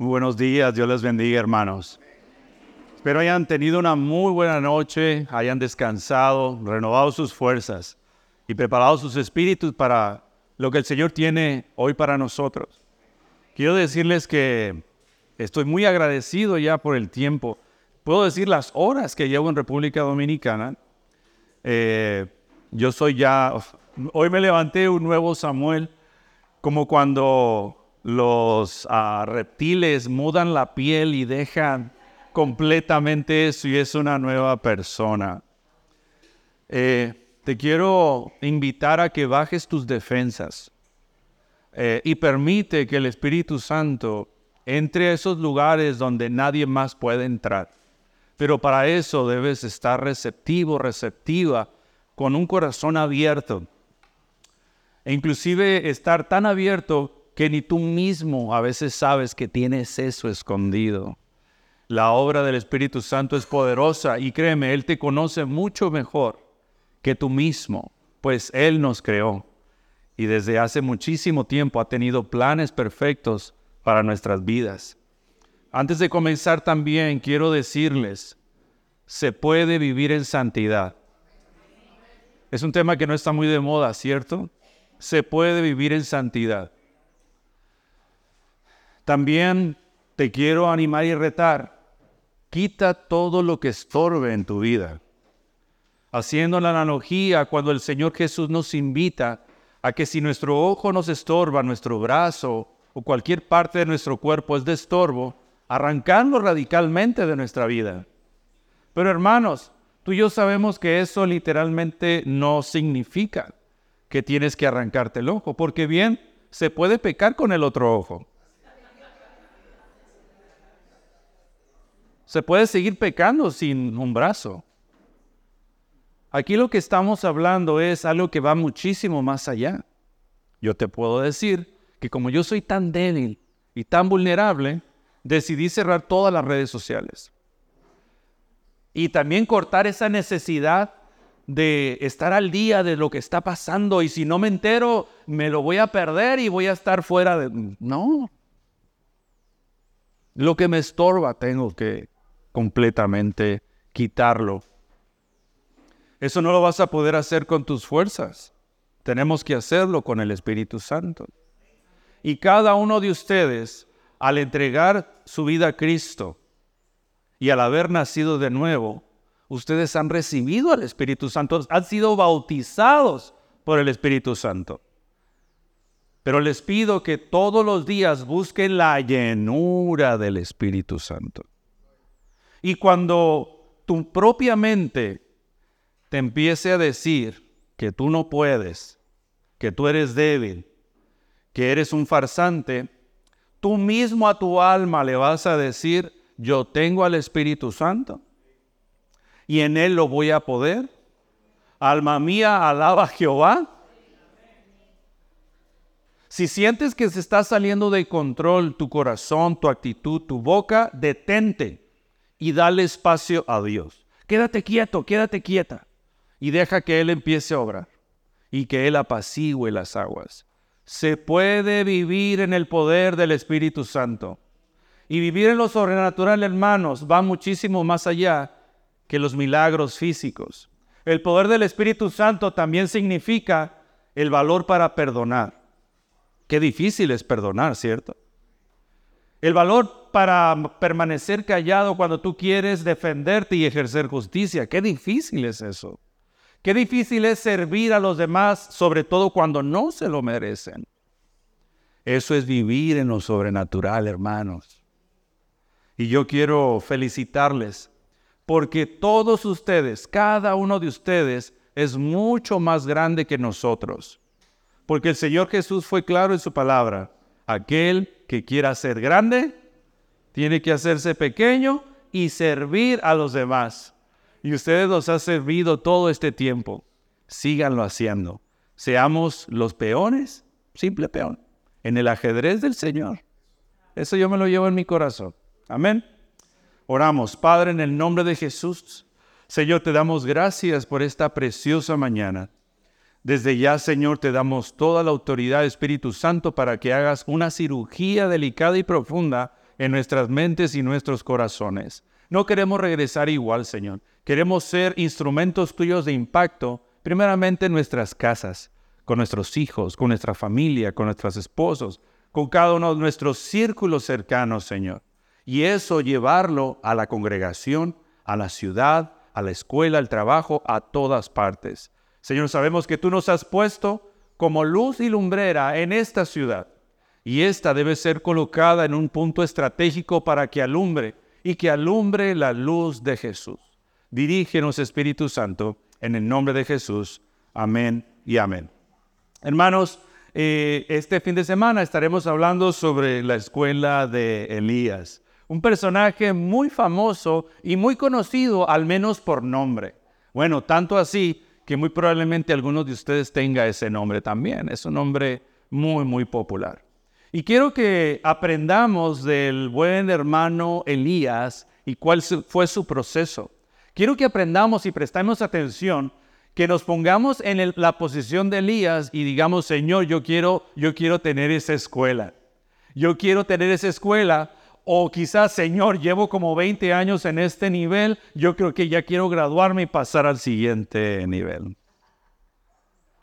Muy buenos días, Dios les bendiga hermanos. Espero hayan tenido una muy buena noche, hayan descansado, renovado sus fuerzas y preparado sus espíritus para lo que el Señor tiene hoy para nosotros. Quiero decirles que estoy muy agradecido ya por el tiempo. Puedo decir las horas que llevo en República Dominicana. Eh, yo soy ya, hoy me levanté un nuevo Samuel, como cuando los ah, reptiles mudan la piel y dejan completamente eso y es una nueva persona. Eh, te quiero invitar a que bajes tus defensas eh, y permite que el Espíritu Santo entre a esos lugares donde nadie más puede entrar. Pero para eso debes estar receptivo, receptiva, con un corazón abierto. E inclusive estar tan abierto que ni tú mismo a veces sabes que tienes eso escondido. La obra del Espíritu Santo es poderosa y créeme, Él te conoce mucho mejor que tú mismo, pues Él nos creó y desde hace muchísimo tiempo ha tenido planes perfectos para nuestras vidas. Antes de comenzar también quiero decirles, se puede vivir en santidad. Es un tema que no está muy de moda, ¿cierto? Se puede vivir en santidad. También te quiero animar y retar. Quita todo lo que estorbe en tu vida. Haciendo la analogía cuando el Señor Jesús nos invita a que si nuestro ojo nos estorba, nuestro brazo o cualquier parte de nuestro cuerpo es de estorbo, arrancarlo radicalmente de nuestra vida. Pero hermanos, tú y yo sabemos que eso literalmente no significa que tienes que arrancarte el ojo, porque bien, se puede pecar con el otro ojo. Se puede seguir pecando sin un brazo. Aquí lo que estamos hablando es algo que va muchísimo más allá. Yo te puedo decir que como yo soy tan débil y tan vulnerable, decidí cerrar todas las redes sociales. Y también cortar esa necesidad de estar al día de lo que está pasando y si no me entero, me lo voy a perder y voy a estar fuera de... No. Lo que me estorba tengo que completamente quitarlo. Eso no lo vas a poder hacer con tus fuerzas. Tenemos que hacerlo con el Espíritu Santo. Y cada uno de ustedes, al entregar su vida a Cristo y al haber nacido de nuevo, ustedes han recibido al Espíritu Santo, han sido bautizados por el Espíritu Santo. Pero les pido que todos los días busquen la llenura del Espíritu Santo. Y cuando tu propia mente te empiece a decir que tú no puedes, que tú eres débil, que eres un farsante, tú mismo a tu alma le vas a decir, yo tengo al Espíritu Santo y en Él lo voy a poder. Alma mía, alaba a Jehová. Si sientes que se está saliendo de control tu corazón, tu actitud, tu boca, detente y dale espacio a Dios. Quédate quieto, quédate quieta y deja que Él empiece a obrar y que Él apacigüe las aguas. Se puede vivir en el poder del Espíritu Santo. Y vivir en lo sobrenatural, hermanos, va muchísimo más allá que los milagros físicos. El poder del Espíritu Santo también significa el valor para perdonar. Qué difícil es perdonar, ¿cierto? El valor para permanecer callado cuando tú quieres defenderte y ejercer justicia. Qué difícil es eso. Qué difícil es servir a los demás, sobre todo cuando no se lo merecen. Eso es vivir en lo sobrenatural, hermanos. Y yo quiero felicitarles porque todos ustedes, cada uno de ustedes, es mucho más grande que nosotros. Porque el Señor Jesús fue claro en su palabra. Aquel que quiera ser grande, tiene que hacerse pequeño y servir a los demás y ustedes los han servido todo este tiempo. Síganlo haciendo. Seamos los peones, simple peón, en el ajedrez del Señor. Eso yo me lo llevo en mi corazón. Amén. Oramos, Padre, en el nombre de Jesús. Señor, te damos gracias por esta preciosa mañana. Desde ya, Señor, te damos toda la autoridad, Espíritu Santo, para que hagas una cirugía delicada y profunda en nuestras mentes y nuestros corazones. No queremos regresar igual, Señor. Queremos ser instrumentos tuyos de impacto, primeramente en nuestras casas, con nuestros hijos, con nuestra familia, con nuestros esposos, con cada uno de nuestros círculos cercanos, Señor. Y eso llevarlo a la congregación, a la ciudad, a la escuela, al trabajo, a todas partes. Señor, sabemos que tú nos has puesto como luz y lumbrera en esta ciudad. Y esta debe ser colocada en un punto estratégico para que alumbre y que alumbre la luz de Jesús. Dirígenos, Espíritu Santo, en el nombre de Jesús. Amén y amén. Hermanos, eh, este fin de semana estaremos hablando sobre la escuela de Elías, un personaje muy famoso y muy conocido, al menos por nombre. Bueno, tanto así que muy probablemente algunos de ustedes tenga ese nombre también. Es un nombre muy, muy popular. Y quiero que aprendamos del buen hermano Elías y cuál fue su proceso. Quiero que aprendamos y prestemos atención, que nos pongamos en la posición de Elías y digamos, Señor, yo quiero, yo quiero tener esa escuela. Yo quiero tener esa escuela. O quizás, Señor, llevo como 20 años en este nivel, yo creo que ya quiero graduarme y pasar al siguiente nivel.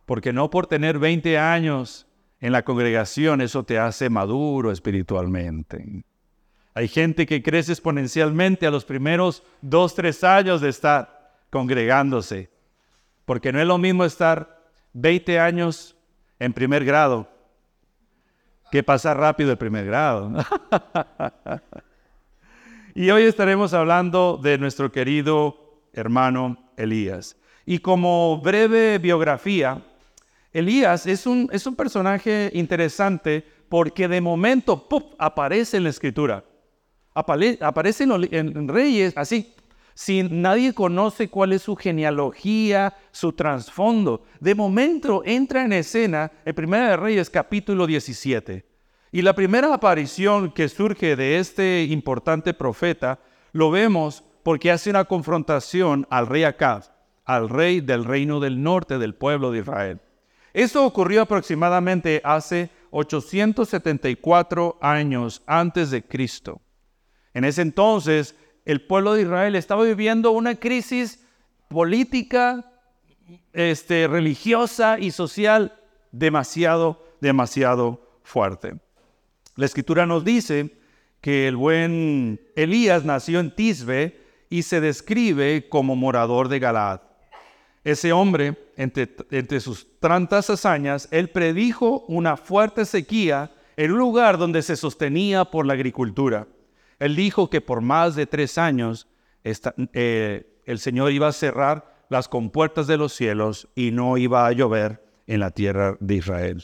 Porque no por tener 20 años en la congregación, eso te hace maduro espiritualmente. Hay gente que crece exponencialmente a los primeros dos, tres años de estar congregándose, porque no es lo mismo estar 20 años en primer grado que pasar rápido el primer grado. y hoy estaremos hablando de nuestro querido hermano Elías. Y como breve biografía, Elías es un, es un personaje interesante porque de momento aparece en la escritura. aparece en, Reyes así, sin nadie conoce cuál es su genealogía, su trasfondo. De momento entra en escena en Primera de Reyes capítulo 17. Y la primera aparición que surge de este importante profeta lo vemos porque hace una confrontación al rey Acab, al rey del reino del norte del pueblo de Israel. Esto ocurrió aproximadamente hace 874 años antes de Cristo. En ese entonces, el pueblo de Israel estaba viviendo una crisis política, este, religiosa y social demasiado, demasiado fuerte. La escritura nos dice que el buen Elías nació en Tisbe y se describe como morador de Galaad. Ese hombre, entre, sus tantas hazañas, él predijo una fuerte sequía en un lugar donde se sostenía por la agricultura. Él dijo que por más de tres años eh, el Señor iba a cerrar las compuertas de los cielos y no iba a llover en la tierra de Israel.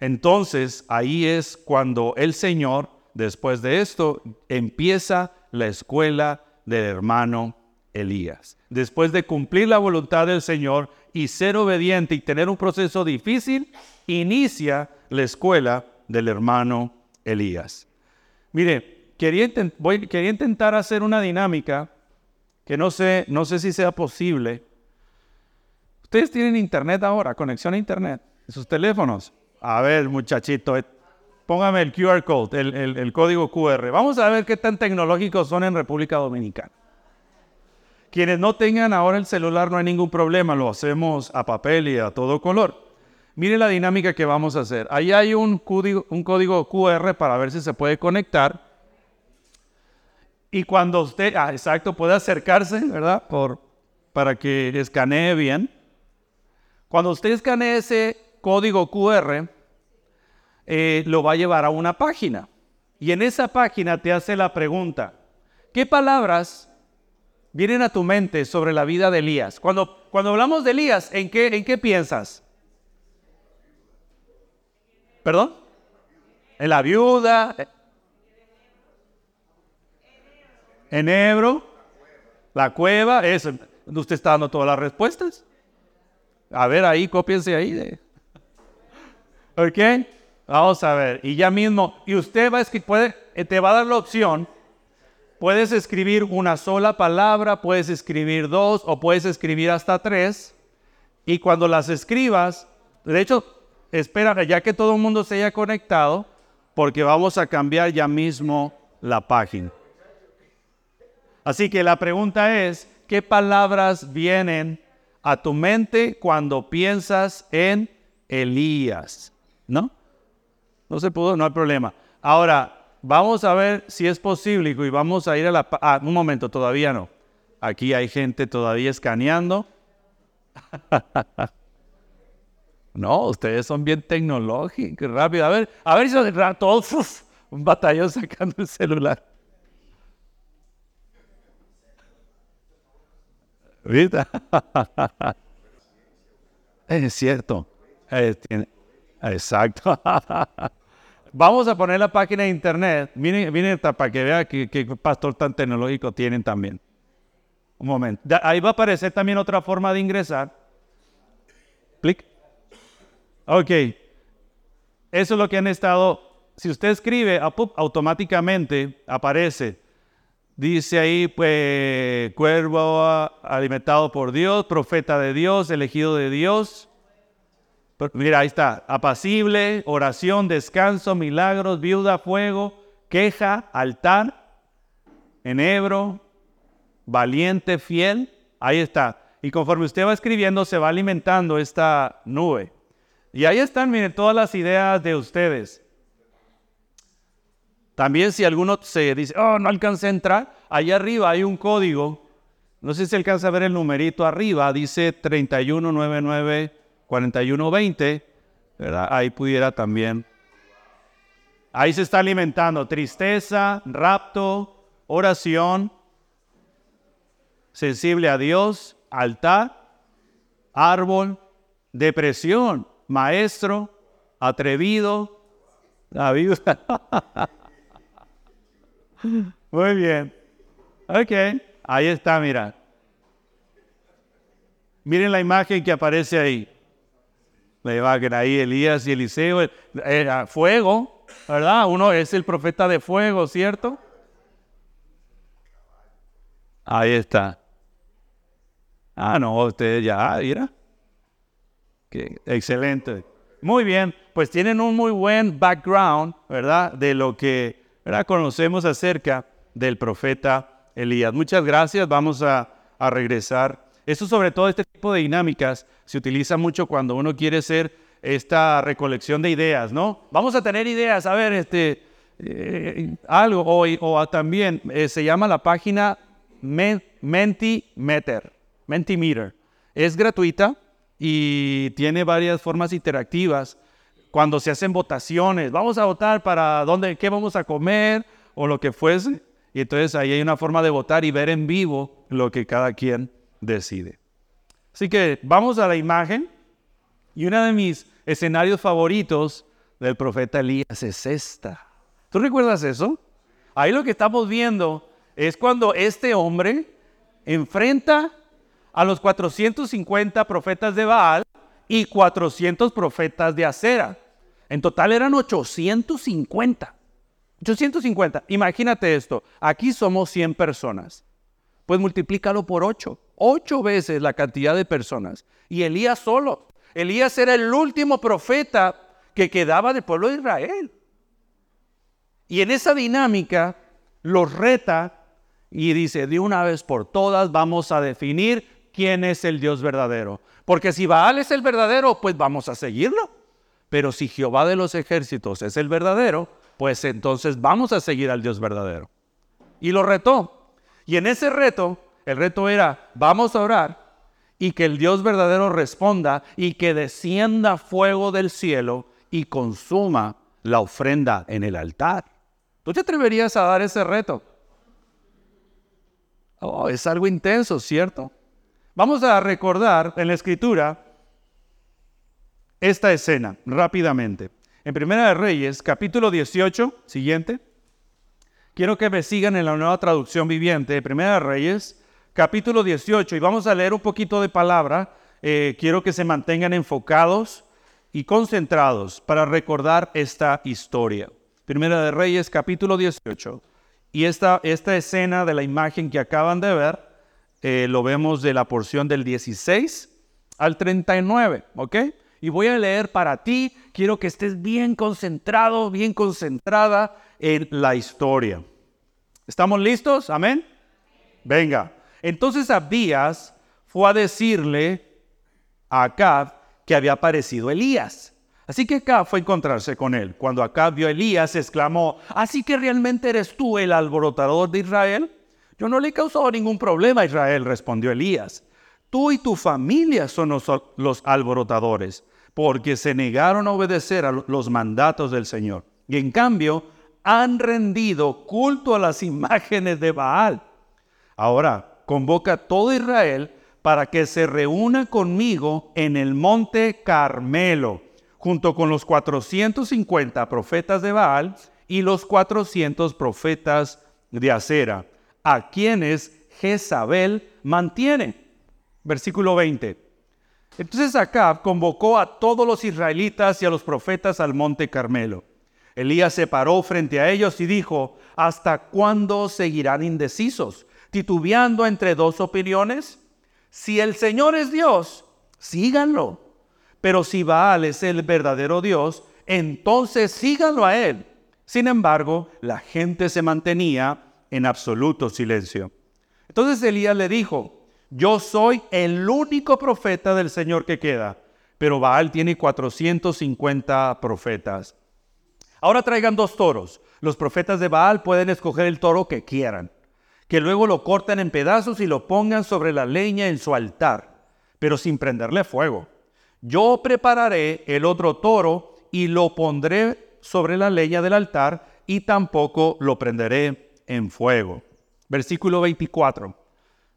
Entonces ahí es cuando el Señor, después de esto, empieza la escuela del hermano Elías. Después de cumplir la voluntad del Señor y ser obediente y tener un proceso difícil, inicia la escuela del hermano Elías. Mire, quería, quería intentar hacer una dinámica que no sé, no sé si sea posible. Ustedes tienen internet ahora, conexión a internet, en sus teléfonos. A ver, muchachito, eh, póngame el QR code, el código QR. Vamos a ver qué tan tecnológicos son en República Dominicana. Quienes no tengan ahora el celular no hay ningún problema, lo hacemos a papel y a todo color. Mire la dinámica que vamos a hacer. Ahí hay un código, un código QR para ver si se puede conectar. Y cuando usted, ah, exacto, puede acercarse, ¿verdad? Por, para que escanee bien. Cuando usted escanee ese código QR, eh, lo va a llevar a una página. Y en esa página te hace la pregunta, ¿qué palabras vienen a tu mente sobre la vida de Elías? Cuando, cuando hablamos de Elías, ¿en qué, ¿en qué piensas? ¿Perdón? En la viuda. En Ebro. La cueva. Eso. Usted está dando todas las respuestas. A ver, ahí, cópiense ahí. De... ¿Ok? Vamos a ver. Y ya mismo. Y usted va a puede, te va a dar la opción Puedes escribir una sola palabra, puedes escribir dos o puedes escribir hasta tres. Y cuando las escribas, de hecho, espera ya que todo el mundo se haya conectado, porque vamos a cambiar ya mismo la página. Así que la pregunta es, ¿qué palabras vienen a tu mente cuando piensas en Elías? ¿No? No se pudo, no hay problema. Ahora, vamos a ver si es posible y vamos a ir a la... Ah, un momento, todavía no. Aquí hay gente todavía escaneando. no, ustedes son bien tecnológicos, rápido. A ver, a ver si todo un batallón sacando el celular. ¿Viste? es cierto. exacto. Vamos a poner la página de internet. Miren, para que vean qué pastor tan tecnológico tienen también. Un momento. Ahí va a aparecer también otra forma de ingresar. Clic. Ok. Eso es lo que han estado. Si usted escribe, automáticamente aparece. Dice ahí, pues, cuervo alimentado por Dios, profeta de Dios, elegido de Dios. Mira, ahí está. Apacible, oración, descanso, milagros, viuda, fuego, queja, altar, enebro, valiente, fiel. Ahí está. Y conforme usted va escribiendo, se va alimentando esta nube. Y ahí están, miren, todas las ideas de ustedes. También si alguno se dice, oh, no alcancé a entrar, allá arriba hay un código. No sé si alcanza a ver el numerito arriba, dice 31994120, ¿verdad? Ahí pudiera también. Ahí se está alimentando tristeza, rapto, oración, sensible a Dios, altar, árbol, depresión, maestro, atrevido, la Muy bien. Ok, ahí está, mira. Miren la imagen que aparece ahí. Imagen ahí, Elías y Eliseo, era fuego, ¿verdad? Uno es el profeta de fuego, ¿cierto? Ahí está. Ah, no, usted ya, mira. Excelente. Muy bien, pues tienen un muy buen background, ¿verdad? De lo que ¿verdad? conocemos acerca del profeta Elías. Muchas gracias, vamos a, a regresar. Esto sobre todo, este tipo de dinámicas se utiliza mucho cuando uno quiere hacer esta recolección de ideas, ¿no? Vamos a tener ideas, a ver, este, eh, algo, o, o también eh, se llama la página Mentimeter. Mentimeter. Es gratuita y tiene varias formas interactivas. Cuando se hacen votaciones, vamos a votar para dónde, qué vamos a comer o lo que fuese. Y entonces ahí hay una forma de votar y ver en vivo lo que cada quien decide. Así que vamos a la imagen. Y uno de mis escenarios favoritos del profeta Elías es esta. ¿Tú recuerdas eso? Ahí lo que estamos viendo es cuando este hombre enfrenta a los 450 profetas de Baal y 400 profetas de Acera. En total eran 850. 850. Imagínate esto. Aquí somos 100 personas. Pues multiplícalo por 8. 8 veces la cantidad de personas. Y Elías solo. Elías era el último profeta que quedaba del pueblo de Israel. Y en esa dinámica los reta y dice, de una vez por todas vamos a definir quién es el Dios verdadero. Porque si Baal es el verdadero, pues vamos a seguirlo. Pero si Jehová de los ejércitos es el verdadero, pues entonces vamos a seguir al Dios verdadero. Y lo retó. Y en ese reto, el reto era, vamos a orar y que el Dios verdadero responda y que descienda fuego del cielo y consuma la ofrenda en el altar. ¿Tú te atreverías a dar ese reto? Oh, es algo intenso, ¿cierto? Vamos a recordar en la escritura esta escena rápidamente. En Primera de Reyes, capítulo 18, siguiente. Quiero que me sigan en la nueva traducción viviente de Primera de Reyes, capítulo 18, y vamos a leer un poquito de palabra. Eh, quiero que se mantengan enfocados y concentrados para recordar esta historia. Primera de Reyes, capítulo 18. Y esta, esta escena de la imagen que acaban de ver eh, lo vemos de la porción del 16 al 39, ¿ok? Y voy a leer para ti, quiero que estés bien concentrado, bien concentrada en la historia. ¿Estamos listos? Amén. Venga. Entonces Abías fue a decirle a Acab que había aparecido Elías. Así que Acab fue a encontrarse con él. Cuando Acab vio a Elías, exclamó, ¿así que realmente eres tú el alborotador de Israel? Yo no le he causado ningún problema a Israel, respondió Elías. Tú y tu familia son los, los alborotadores, porque se negaron a obedecer a los mandatos del Señor. Y en cambio, han rendido culto a las imágenes de Baal. Ahora, convoca a todo Israel para que se reúna conmigo en el monte Carmelo, junto con los 450 profetas de Baal y los 400 profetas de Acera, a quienes Jezabel mantiene. Versículo 20. Entonces Acab convocó a todos los israelitas y a los profetas al monte Carmelo. Elías se paró frente a ellos y dijo, ¿hasta cuándo seguirán indecisos, titubeando entre dos opiniones? Si el Señor es Dios, síganlo. Pero si Baal es el verdadero Dios, entonces síganlo a él. Sin embargo, la gente se mantenía en absoluto silencio. Entonces Elías le dijo, yo soy el único profeta del Señor que queda, pero Baal tiene 450 profetas. Ahora traigan dos toros. Los profetas de Baal pueden escoger el toro que quieran, que luego lo corten en pedazos y lo pongan sobre la leña en su altar, pero sin prenderle fuego. Yo prepararé el otro toro y lo pondré sobre la leña del altar y tampoco lo prenderé en fuego. Versículo 24.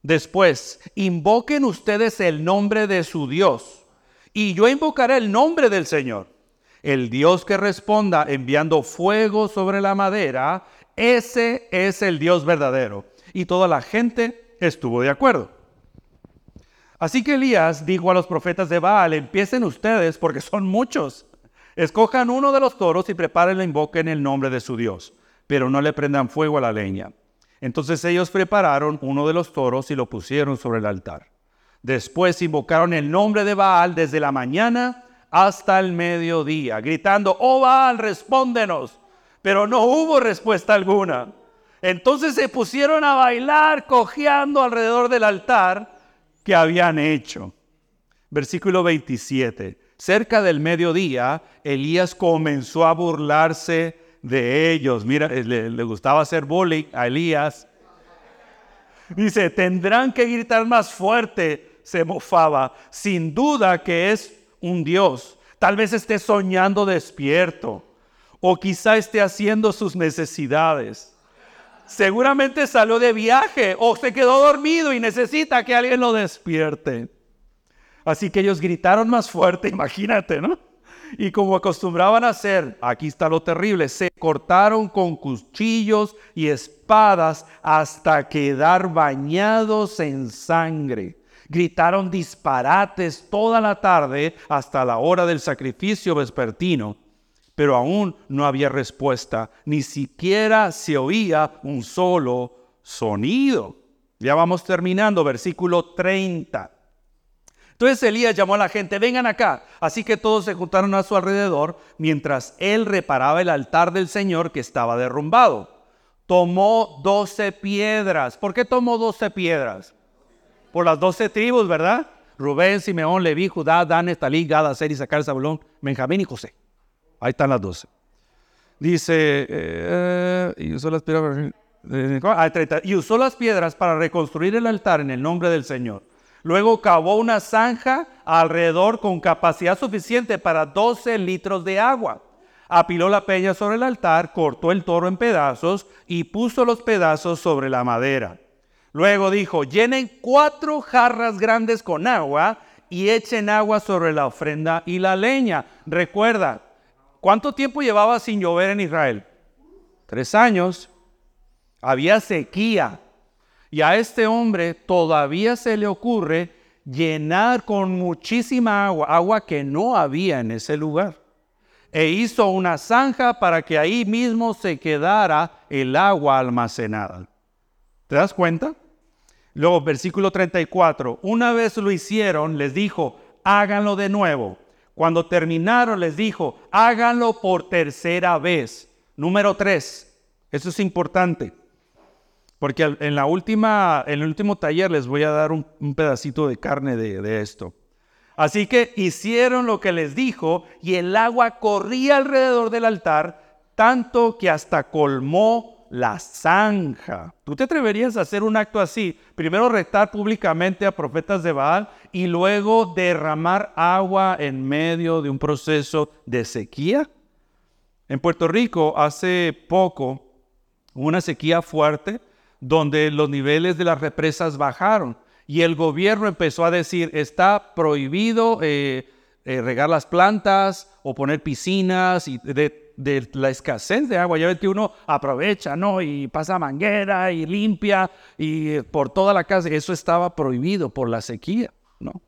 Después, invoquen ustedes el nombre de su Dios y yo invocaré el nombre del Señor el Dios que responda enviando fuego sobre la madera, ese es el Dios verdadero. Y toda la gente estuvo de acuerdo. Así que Elías dijo a los profetas de Baal, empiecen ustedes porque son muchos. Escojan uno de los toros y prepárenle, invoquen el nombre de su Dios, pero no le prendan fuego a la leña. Entonces ellos prepararon uno de los toros y lo pusieron sobre el altar. Después invocaron el nombre de Baal desde la mañana hasta el mediodía, gritando, oh Baal, respóndenos. Pero no hubo respuesta alguna. Entonces se pusieron a bailar cojeando alrededor del altar que habían hecho. Versículo 27. Cerca del mediodía, Elías comenzó a burlarse de ellos. Mira, le, le gustaba hacer bullying a Elías. Dice, tendrán que gritar más fuerte, se mofaba. Sin duda que es un Dios. Tal vez esté soñando despierto o quizá esté haciendo sus necesidades. Seguramente salió de viaje o se quedó dormido y necesita que alguien lo despierte. Así que ellos gritaron más fuerte, imagínate, ¿no? Y como acostumbraban hacer, aquí está lo terrible, se cortaron con cuchillos y espadas hasta quedar bañados en sangre. Gritaron disparates toda la tarde hasta la hora del sacrificio vespertino, pero aún no había respuesta, ni siquiera se oía un solo sonido. Ya vamos terminando, versículo 30. Entonces Elías llamó a la gente, vengan acá. Así que todos se juntaron a su alrededor mientras él reparaba el altar del Señor que estaba derrumbado. Tomó doce piedras. ¿Por qué tomó doce piedras? por las doce tribus, ¿verdad? Rubén, Simeón, Leví, Judá, Dan, Estalí, Gad, Aser, Isaacar, Zabulón, Benjamín y José. Ahí están las doce. Dice, eh, y, usó las piedras, ah, y usó las piedras para reconstruir el altar en el nombre del Señor. Luego cavó una zanja alrededor con capacidad suficiente para 12 litros de agua. Apiló la peña sobre el altar, cortó el toro en pedazos y puso los pedazos sobre la madera. Luego dijo, llenen cuatro jarras grandes con agua y echen agua sobre la ofrenda y la leña. Recuerda, ¿cuánto tiempo llevaba sin llover en Israel? Tres años. Había sequía. Y a este hombre todavía se le ocurre llenar con muchísima agua, agua que no había en ese lugar. E hizo una zanja para que ahí mismo se quedara el agua almacenada. ¿Te das cuenta? Luego, versículo 34, una vez lo hicieron, les dijo, háganlo de nuevo. Cuando terminaron, les dijo, háganlo por tercera vez. Número 3, eso es importante. Porque en, la última, en el último taller les voy a dar un, pedacito de carne de esto. Así que hicieron lo que les dijo y el agua corría alrededor del altar, tanto que hasta colmó la zanja. ¿Tú te atreverías a hacer un acto así? Primero retar públicamente a profetas de Baal y luego derramar agua en medio de un proceso de sequía. En Puerto Rico hace poco una sequía fuerte donde los niveles de las represas bajaron y el gobierno empezó a decir está prohibido eh, eh, regar las plantas o poner piscinas y de de la escasez de agua. Ya ves que uno aprovecha, ¿no? Y pasa manguera y limpia y por toda la casa. Eso estaba prohibido por la sequía, ¿no?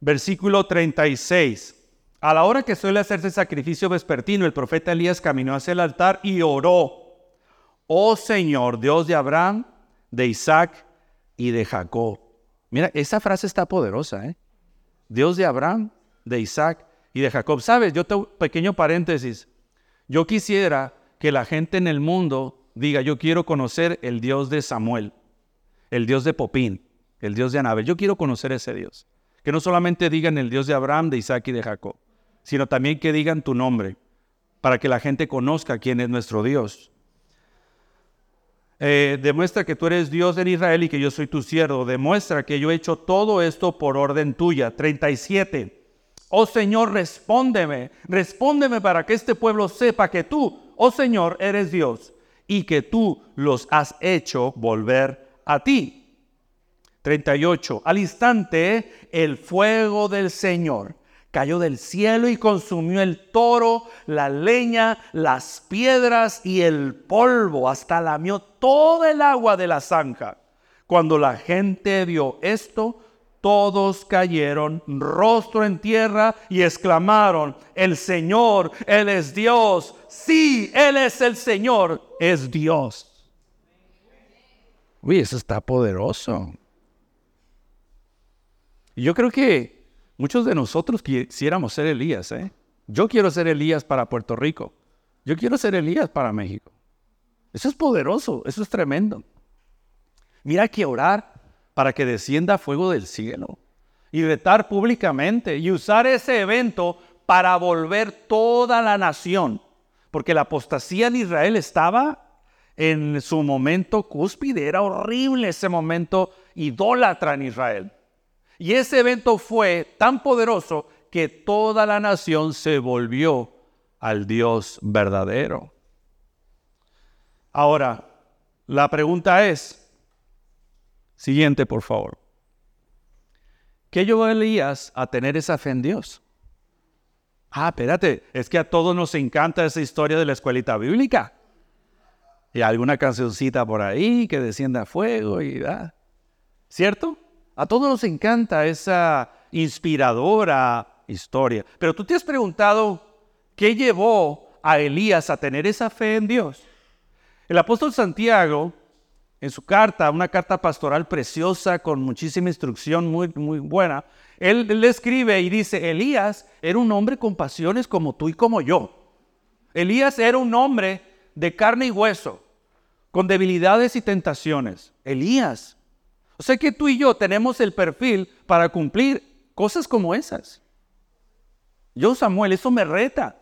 Versículo 36. A la hora que suele hacerse sacrificio vespertino, el profeta Elías caminó hacia el altar y oró. Oh Señor, Dios de Abraham, de Isaac y de Jacob. Mira, esa frase está poderosa, ¿eh? Dios de Abraham, de Isaac y de Jacob. ¿Sabes? Yo tengo pequeño paréntesis. Yo quisiera que la gente en el mundo diga, yo quiero conocer el Dios de Samuel, el Dios de Popín, el Dios de Anabel. Yo quiero conocer ese Dios. Que no solamente digan el Dios de Abraham, de Isaac y de Jacob, sino también que digan tu nombre, para que la gente conozca quién es nuestro Dios. Eh, demuestra que tú eres Dios en Israel y que yo soy tu siervo. Demuestra que yo he hecho todo esto por orden tuya. 37. Oh Señor, respóndeme, respóndeme para que este pueblo sepa que tú, oh Señor, eres Dios y que tú los has hecho volver a ti. 38. Al instante el fuego del Señor cayó del cielo y consumió el toro, la leña, las piedras y el polvo, hasta lamió todo el agua de la zanja. Cuando la gente vio esto, todos cayeron rostro en tierra y exclamaron, el Señor, Él es Dios. Sí, Él es el Señor, es Dios. Uy, eso está poderoso. Yo creo que muchos de nosotros quisiéramos ser Elías. ¿eh? Yo quiero ser Elías para Puerto Rico. Yo quiero ser Elías para México. Eso es poderoso, eso es tremendo. Mira que orar para que descienda fuego del cielo y retar públicamente y usar ese evento para volver toda la nación, porque la apostasía en Israel estaba en su momento cúspide, era horrible ese momento idólatra en Israel. Y ese evento fue tan poderoso que toda la nación se volvió al Dios verdadero. Ahora, la pregunta es, Siguiente, por favor. ¿Qué llevó a Elías a tener esa fe en Dios? Ah, espérate, es que a todos nos encanta esa historia de la escuelita bíblica. Y alguna cancioncita por ahí que descienda fuego y da. ¿Cierto? A todos nos encanta esa inspiradora historia. Pero tú te has preguntado qué llevó a Elías a tener esa fe en Dios. El apóstol Santiago en su carta, una carta pastoral preciosa con muchísima instrucción muy, muy buena, él, le escribe y dice, Elías era un hombre con pasiones como tú y como yo. Elías era un hombre de carne y hueso, con debilidades y tentaciones. Elías. O sea que tú y yo tenemos el perfil para cumplir cosas como esas. Yo, Samuel, eso me reta.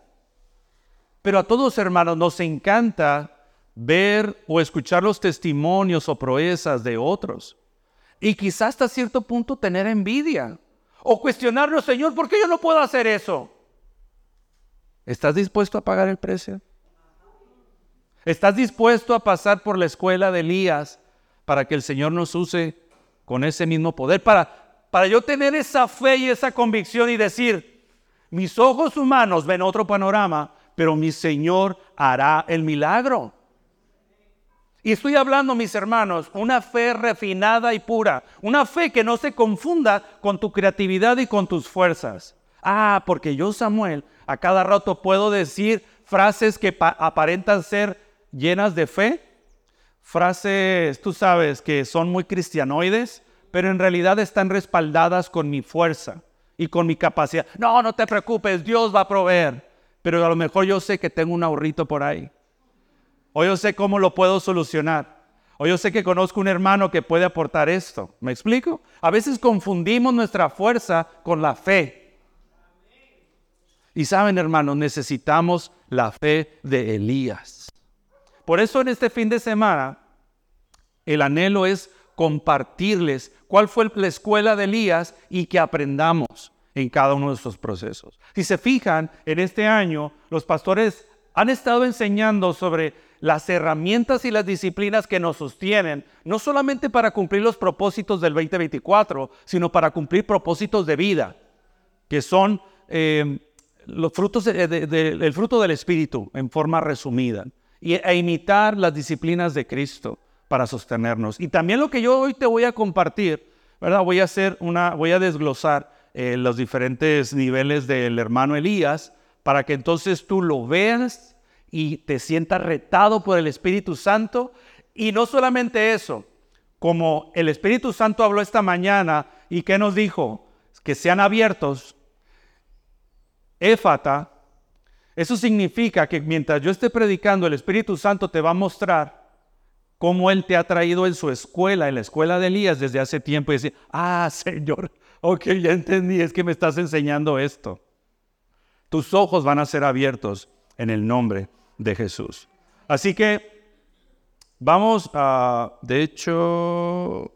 Pero a todos, hermanos, nos encanta ver o escuchar los testimonios o proezas de otros. Y quizás hasta cierto punto tener envidia o cuestionarnos, Señor, ¿por qué yo no puedo hacer eso? ¿Estás dispuesto a pagar el precio? ¿Estás dispuesto a pasar por la escuela de Elías para que el Señor nos use con ese mismo poder? Para, para yo tener esa fe y esa convicción y decir, mis ojos humanos ven otro panorama, pero mi Señor hará el milagro. Y estoy hablando, mis hermanos, una fe refinada y pura, una fe que no se confunda con tu creatividad y con tus fuerzas. Ah, porque yo, Samuel, a cada rato puedo decir frases que aparentan ser llenas de fe, frases, tú sabes, que son muy cristianoides, pero en realidad están respaldadas con mi fuerza y con mi capacidad. No, no te preocupes, Dios va a proveer, pero a lo mejor yo sé que tengo un ahorrito por ahí o yo sé cómo lo puedo solucionar, O yo sé que conozco un hermano que puede aportar esto. ¿Me explico? A veces confundimos nuestra fuerza con la fe. Y saben, hermanos, necesitamos la fe de Elías. Por eso en este fin de semana, el anhelo es compartirles cuál fue la escuela de Elías y que aprendamos en cada uno de estos procesos. Si se fijan, en este año los pastores han estado enseñando sobre las herramientas y las disciplinas que nos sostienen, no solamente para cumplir los propósitos del 2024, sino para cumplir propósitos de vida, que son eh, los frutos el fruto del Espíritu en forma resumida, y, e imitar las disciplinas de Cristo para sostenernos. Y también lo que yo hoy te voy a compartir, ¿verdad? Voy a hacer una, voy a desglosar eh, los diferentes niveles del hermano Elías para que entonces tú lo veas y te sientas retado por el Espíritu Santo. Y no solamente eso, como el Espíritu Santo habló esta mañana y que nos dijo que sean abiertos, éfata, eso significa que mientras yo esté predicando, el Espíritu Santo te va a mostrar cómo Él te ha traído en su escuela, en la escuela de Elías desde hace tiempo y decir, ah, Señor, ok, ya entendí, es que me estás enseñando esto. Tus ojos van a ser abiertos en el nombre de Jesús. Así que vamos a, de hecho,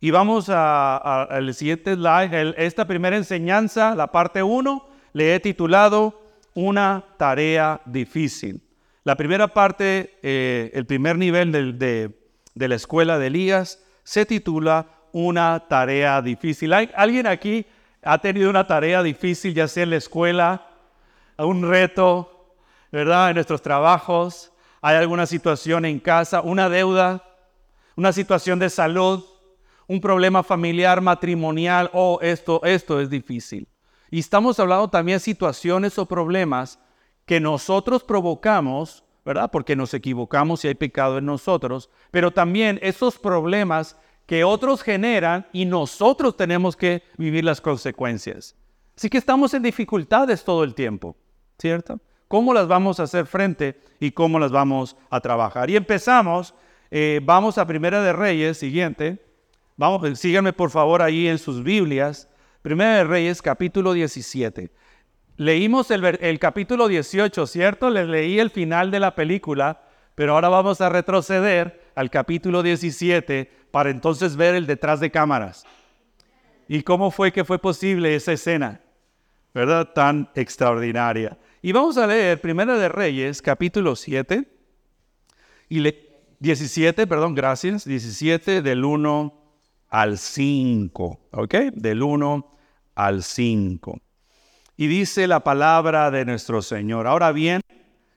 y vamos al siguiente slide, esta primera enseñanza, la parte 1, le he titulado Una tarea difícil. La primera parte, eh, el primer nivel de, de la escuela de Elías, se titula una tarea difícil. ¿Alguien aquí ha tenido una tarea difícil, ya sea en la escuela, un reto, ¿verdad? En nuestros trabajos, hay alguna situación en casa, una deuda, una situación de salud, un problema familiar, matrimonial, o oh, esto, esto es difícil. Y estamos hablando también de situaciones o problemas que nosotros provocamos, ¿verdad? Porque nos equivocamos y hay pecado en nosotros, pero también esos problemas que otros generan y nosotros tenemos que vivir las consecuencias. Así que estamos en dificultades todo el tiempo, ¿cierto? ¿Cómo las vamos a hacer frente y cómo las vamos a trabajar? Y empezamos, eh, vamos a Primera de Reyes, siguiente. Vamos, síganme por favor ahí en sus Biblias. Primera de Reyes, capítulo 17. Leímos el, el capítulo 18, ¿cierto? Les leí el final de la película, pero ahora vamos a retroceder al capítulo 17 para entonces ver el detrás de cámaras. ¿Y cómo fue que fue posible esa escena? ¿Verdad? Tan extraordinaria. Y vamos a leer Primera de Reyes, capítulo 7, y le, 17, perdón, gracias, 17 del 1 al 5, ¿ok? Del 1 al 5. Y dice la palabra de nuestro Señor. Ahora bien,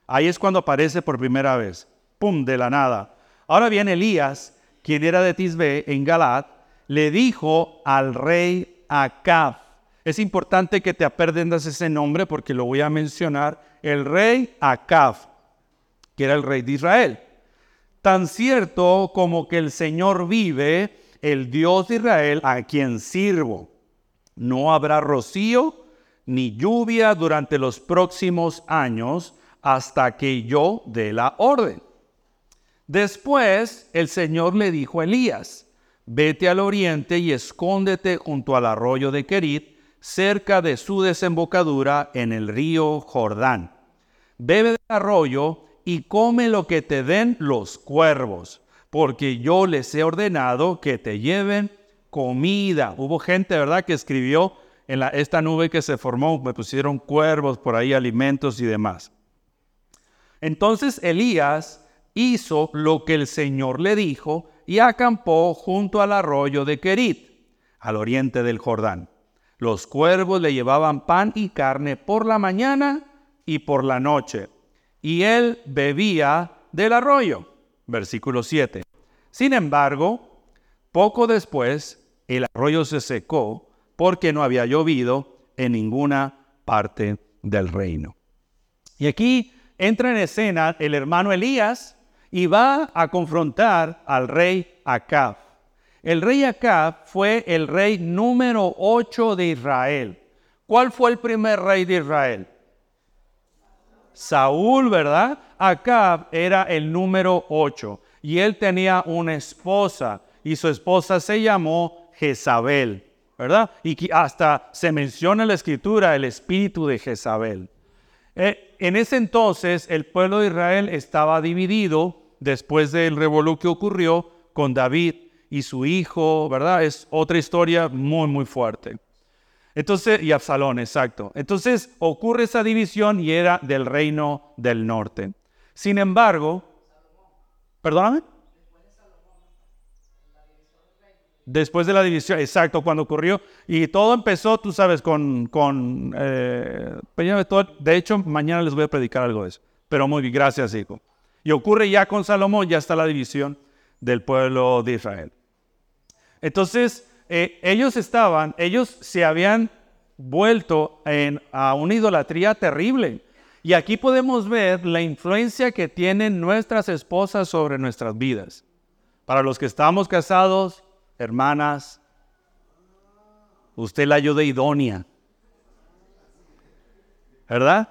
ahí es cuando aparece por primera vez, ¡pum!, de la nada. Ahora bien, Elías, quien era de Tisbe en Galad, le dijo al rey Acab. Es importante que te aprendas ese nombre porque lo voy a mencionar. El rey Acab, que era el rey de Israel. Tan cierto como que el Señor vive, el Dios de Israel, a quien sirvo. No habrá rocío ni lluvia durante los próximos años hasta que yo dé la orden. Después el Señor le dijo a Elías, vete al oriente y escóndete junto al arroyo de Kerit, cerca de su desembocadura en el río Jordán. Bebe del arroyo y come lo que te den los cuervos, porque yo les he ordenado que te lleven comida. Hubo gente, ¿verdad?, que escribió en esta nube que se formó, me pusieron cuervos por ahí, alimentos y demás. Entonces Elías hizo lo que el Señor le dijo y acampó junto al arroyo de Kerit, al oriente del Jordán. Los cuervos le llevaban pan y carne por la mañana y por la noche, y él bebía del arroyo. Versículo 7. Sin embargo, poco después el arroyo se secó porque no había llovido en ninguna parte del reino. Y aquí entra en escena el hermano Elías, y va a confrontar al rey Acab. El rey Acab fue el rey número 8 de Israel. ¿Cuál fue el primer rey de Israel? Saúl, ¿verdad? Acab era el número 8. y él tenía una esposa y su esposa se llamó Jezabel, ¿verdad? Y hasta se menciona en la escritura el espíritu de Jezabel. Eh, en ese entonces el pueblo de Israel estaba dividido después del revolú que ocurrió con David y su hijo, ¿verdad? Es otra historia muy, muy fuerte. Entonces, y Absalón, exacto. Entonces ocurre esa división y era del reino del norte. Sin embargo, perdóname. Después de la división, exacto, cuando ocurrió. Y todo empezó, tú sabes, con... con eh, pues de hecho, mañana les voy a predicar algo de eso. Pero muy bien, gracias, hijo. Y ocurre ya con Salomón, ya está la división del pueblo de Israel. Entonces, eh, ellos estaban, ellos se habían vuelto en, a una idolatría terrible. Y aquí podemos ver la influencia que tienen nuestras esposas sobre nuestras vidas. Para los que estamos casados, hermanas, usted la ayuda idónea. ¿Verdad?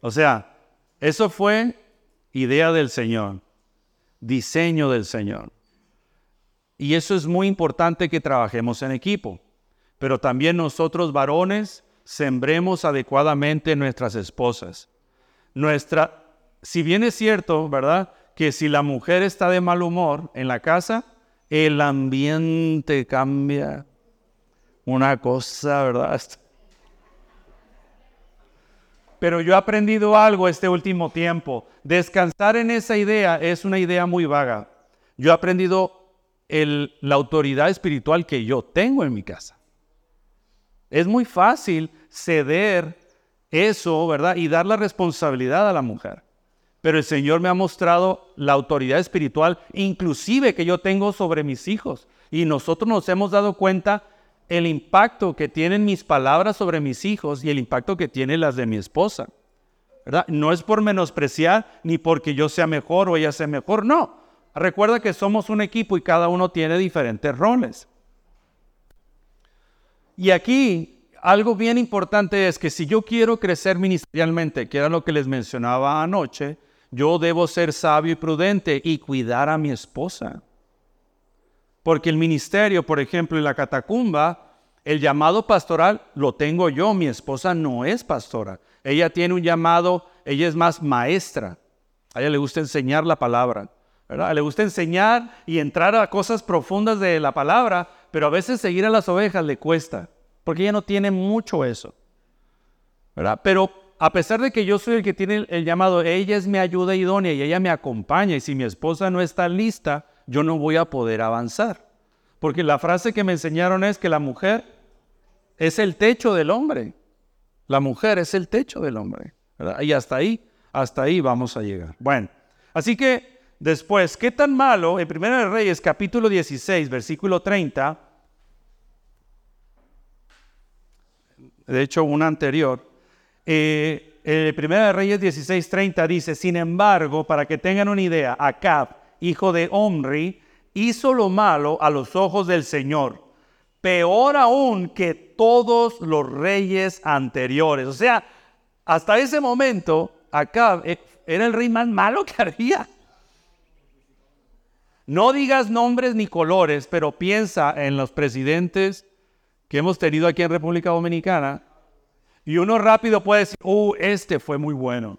O sea, eso fue idea del Señor, diseño del Señor. Y eso es muy importante que trabajemos en equipo. Pero también nosotros varones sembremos adecuadamente nuestras esposas. Nuestra, si bien es cierto, ¿verdad? Que si la mujer está de mal humor en la casa, el ambiente cambia. Una cosa, ¿verdad? Pero yo he aprendido algo este último tiempo. Descansar en esa idea es una idea muy vaga. Yo he aprendido la autoridad espiritual que yo tengo en mi casa. Es muy fácil ceder eso, ¿verdad? Y dar la responsabilidad a la mujer. Pero el Señor me ha mostrado la autoridad espiritual, inclusive que yo tengo sobre mis hijos. Y nosotros nos hemos dado cuenta el impacto que tienen mis palabras sobre mis hijos y el impacto que tienen las de mi esposa. ¿verdad? No es por menospreciar ni porque yo sea mejor o ella sea mejor, no. Recuerda que somos un equipo y cada uno tiene diferentes roles. Y aquí algo bien importante es que si yo quiero crecer ministerialmente, que era lo que les mencionaba anoche, yo debo ser sabio y prudente y cuidar a mi esposa. Porque el ministerio, por ejemplo, en la catacumba, el llamado pastoral lo tengo yo, mi esposa no es pastora. Ella tiene un llamado, ella es más maestra. A ella le gusta enseñar la palabra. Le gusta enseñar y entrar a cosas profundas de la palabra, pero a veces seguir a las ovejas le cuesta, porque ella no tiene mucho eso. ¿verdad? Pero a pesar de que yo soy el que tiene el llamado, ella es mi ayuda idónea y ella me acompaña, y si mi esposa no está lista, yo no voy a poder avanzar. Porque la frase que me enseñaron es que la mujer es el techo del hombre. La mujer es el techo del hombre. Y hasta ahí, hasta ahí vamos a llegar. Bueno, así que Después, ¿qué tan malo? En 1 Reyes capítulo 16, versículo 30, de hecho una anterior, eh, el 1 Reyes 16, 30 dice, sin embargo, para que tengan una idea, Acab, hijo de Omri, hizo lo malo a los ojos del Señor, peor aún que todos los reyes anteriores. O sea, hasta ese momento, Acab eh, era el rey más malo que había. No digas nombres ni colores, pero piensa en los presidentes que hemos tenido aquí en República Dominicana. Y uno rápido puede decir, oh, este fue muy bueno.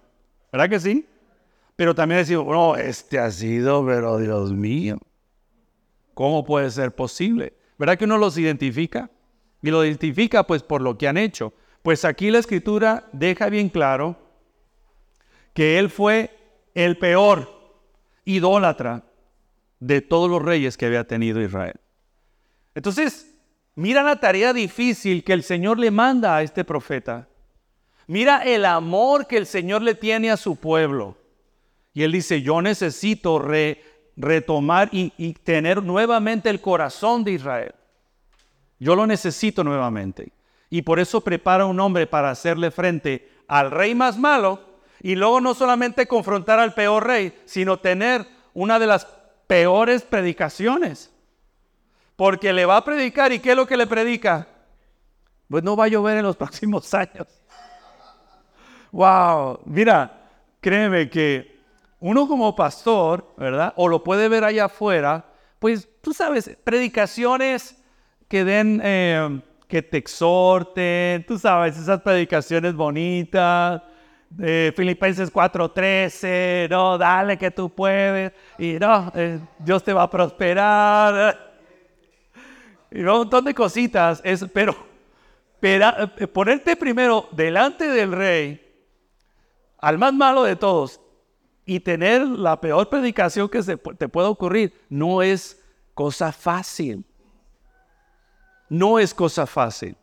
¿Verdad que sí? Pero también decir, no, este ha sido, pero Dios mío, ¿cómo puede ser posible? ¿Verdad que uno los identifica? Y lo identifica pues por lo que han hecho. Pues aquí la escritura deja bien claro que él fue el peor idólatra de todos los reyes que había tenido Israel. Entonces, mira la tarea difícil que el Señor le manda a este profeta. Mira el amor que el Señor le tiene a su pueblo. Él dice, yo necesito retomar y, y tener nuevamente el corazón de Israel. Yo lo necesito nuevamente. Y por eso prepara un hombre para hacerle frente al rey más malo y luego no solamente confrontar al peor rey, sino tener una de las peores predicaciones. Porque le va a predicar y ¿qué es lo que le predica? Pues no va a llover en los próximos años. Wow, mira, créeme que uno como pastor, ¿verdad? O lo puede ver allá afuera, pues tú sabes, predicaciones que den, eh, que te exhorten, tú sabes, esas predicaciones bonitas, de Filipenses 4:13, no, dale que tú puedes, y no, eh, Dios te va a prosperar, y un montón de cositas, es, pero, pero eh, ponerte primero delante del rey, al más malo de todos, y tener la peor predicación que se te pueda ocurrir, no es cosa fácil. No es cosa fácil.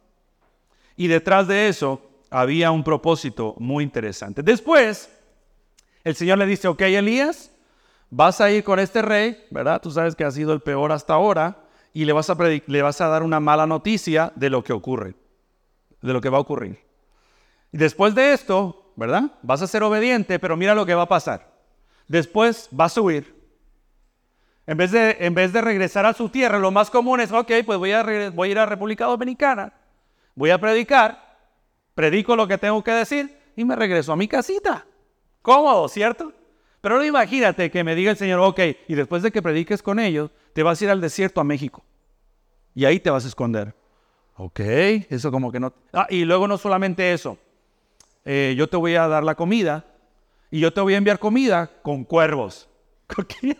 Y detrás de eso había un propósito muy interesante. Después, el Señor le dice, ok, Elías, vas a ir con este rey, ¿verdad? Tú sabes que ha sido el peor hasta ahora, y le vas a, le vas a dar una mala noticia de lo que ocurre, de lo que va a ocurrir. Y después de esto, ¿verdad? Vas a ser obediente, pero mira lo que va a pasar. Después vas a huir. En vez, de, en vez de regresar a su tierra, lo más común es, ok, pues voy a, voy a ir a República Dominicana, voy a predicar, predico lo que tengo que decir y me regreso a mi casita. Cómodo, ¿cierto? Pero no imagínate que me diga el Señor, ok, y después de que prediques con ellos, te vas a ir al desierto a México. Y ahí te vas a esconder. Ok, eso como que no... Ah, y luego no solamente eso. Eh, yo te voy a dar la comida y yo te voy a enviar comida con cuervos. ¿Con qué?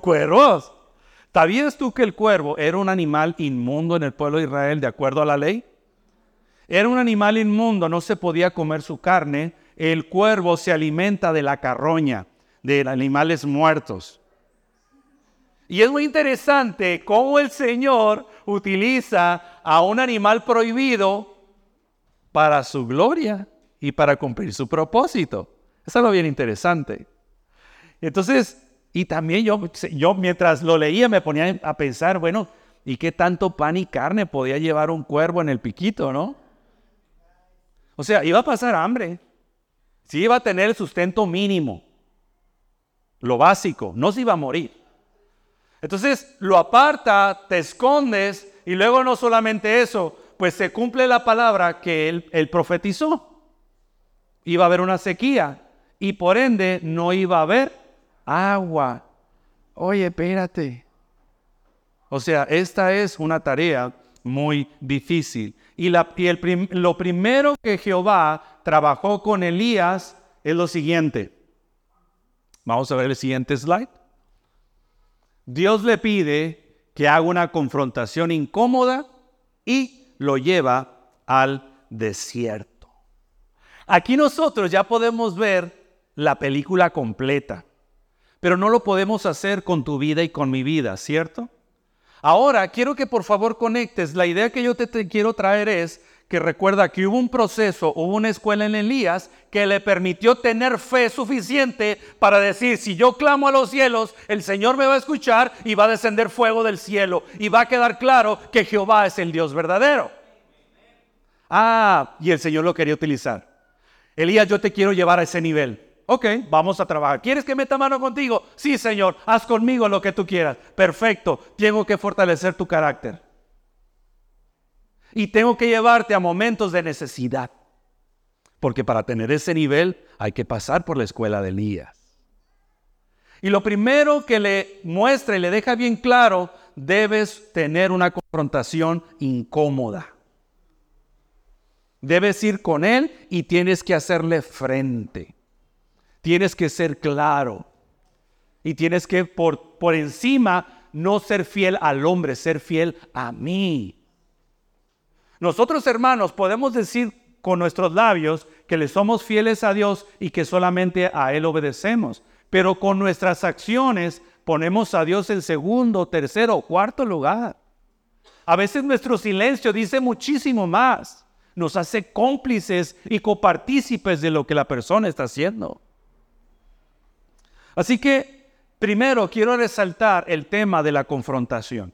cuervos. ¿Sabías tú que el cuervo era un animal inmundo en el pueblo de Israel de acuerdo a la ley? Era un animal inmundo, no se podía comer su carne. El cuervo se alimenta de la carroña, de animales muertos. Y es muy interesante cómo el Señor utiliza a un animal prohibido para su gloria y para cumplir su propósito. Es algo bien interesante. Entonces, y también yo, yo mientras lo leía me ponía a pensar, bueno, ¿y qué tanto pan y carne podía llevar un cuervo en el piquito, no? O sea, iba a pasar hambre. Sí iba a tener el sustento mínimo, lo básico, no se iba a morir. Entonces lo aparta, te escondes y luego no solamente eso, pues se cumple la palabra que él, él profetizó. Iba a haber una sequía y por ende no iba a haber agua. Oye, espérate. O sea, esta es una tarea muy difícil. Y, la, lo primero que Jehová trabajó con Elías es lo siguiente. Vamos a ver el siguiente slide. Dios le pide que haga una confrontación incómoda y lo lleva al desierto. Aquí nosotros ya podemos ver la película completa. Pero no lo podemos hacer con tu vida y con mi vida, ¿cierto? Ahora, quiero que por favor conectes. La idea que yo te, quiero traer es que recuerda que hubo un proceso, hubo una escuela en Elías que le permitió tener fe suficiente para decir, si yo clamo a los cielos, el Señor me va a escuchar y va a descender fuego del cielo y va a quedar claro que Jehová es el Dios verdadero. Ah, y el Señor lo quería utilizar. Elías, yo te quiero llevar a ese nivel. Ok, vamos a trabajar. ¿Quieres que meta mano contigo? Sí, Señor, haz conmigo lo que tú quieras. Perfecto, tengo que fortalecer tu carácter. Y tengo que llevarte a momentos de necesidad. Porque para tener ese nivel hay que pasar por la escuela de Elías. Y lo primero que le muestra y le deja bien claro, debes tener una confrontación incómoda. Debes ir con él y tienes que hacerle frente. Tienes que ser claro. Y tienes que por, por encima no ser fiel al hombre, ser fiel a mí. Nosotros hermanos podemos decir con nuestros labios que le somos fieles a Dios y que solamente a Él obedecemos. Pero con nuestras acciones ponemos a Dios en segundo, tercero o cuarto lugar. A veces nuestro silencio dice muchísimo más. Nos hace cómplices y copartícipes de lo que la persona está haciendo. Así que primero quiero resaltar el tema de la confrontación.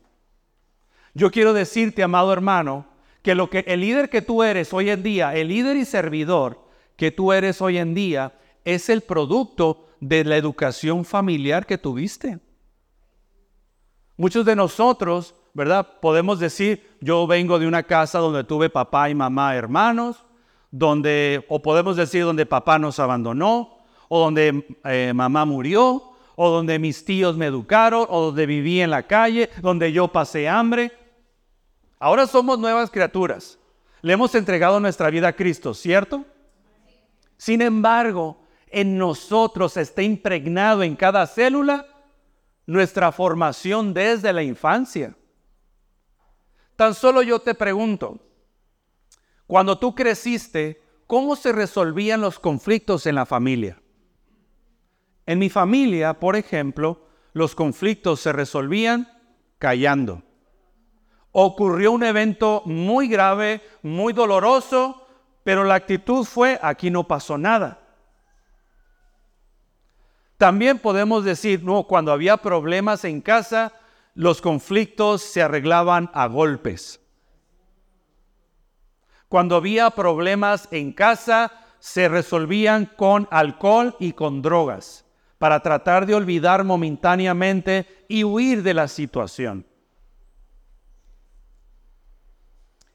Yo quiero decirte, amado hermano, que lo que el líder que tú eres hoy en día, el líder y servidor que tú eres hoy en día, es el producto de la educación familiar que tuviste. Muchos de nosotros, ¿verdad? Podemos decir, yo vengo de una casa donde tuve papá y mamá hermanos, donde, o podemos decir donde papá nos abandonó, o donde eh, mamá murió, o donde mis tíos me educaron, o donde viví en la calle, donde yo pasé hambre. Ahora somos nuevas criaturas. Le hemos entregado nuestra vida a Cristo, ¿cierto? Sin embargo, en nosotros está impregnado en cada célula nuestra formación desde la infancia. Tan solo yo te pregunto, cuando tú creciste, ¿cómo se resolvían los conflictos en la familia? En mi familia, por ejemplo, los conflictos se resolvían callando. Ocurrió un evento muy grave, muy doloroso, pero la actitud fue, aquí no pasó nada. También podemos decir, no, cuando había problemas en casa, los conflictos se arreglaban a golpes. Cuando había problemas en casa, se resolvían con alcohol y con drogas para tratar de olvidar momentáneamente y huir de la situación.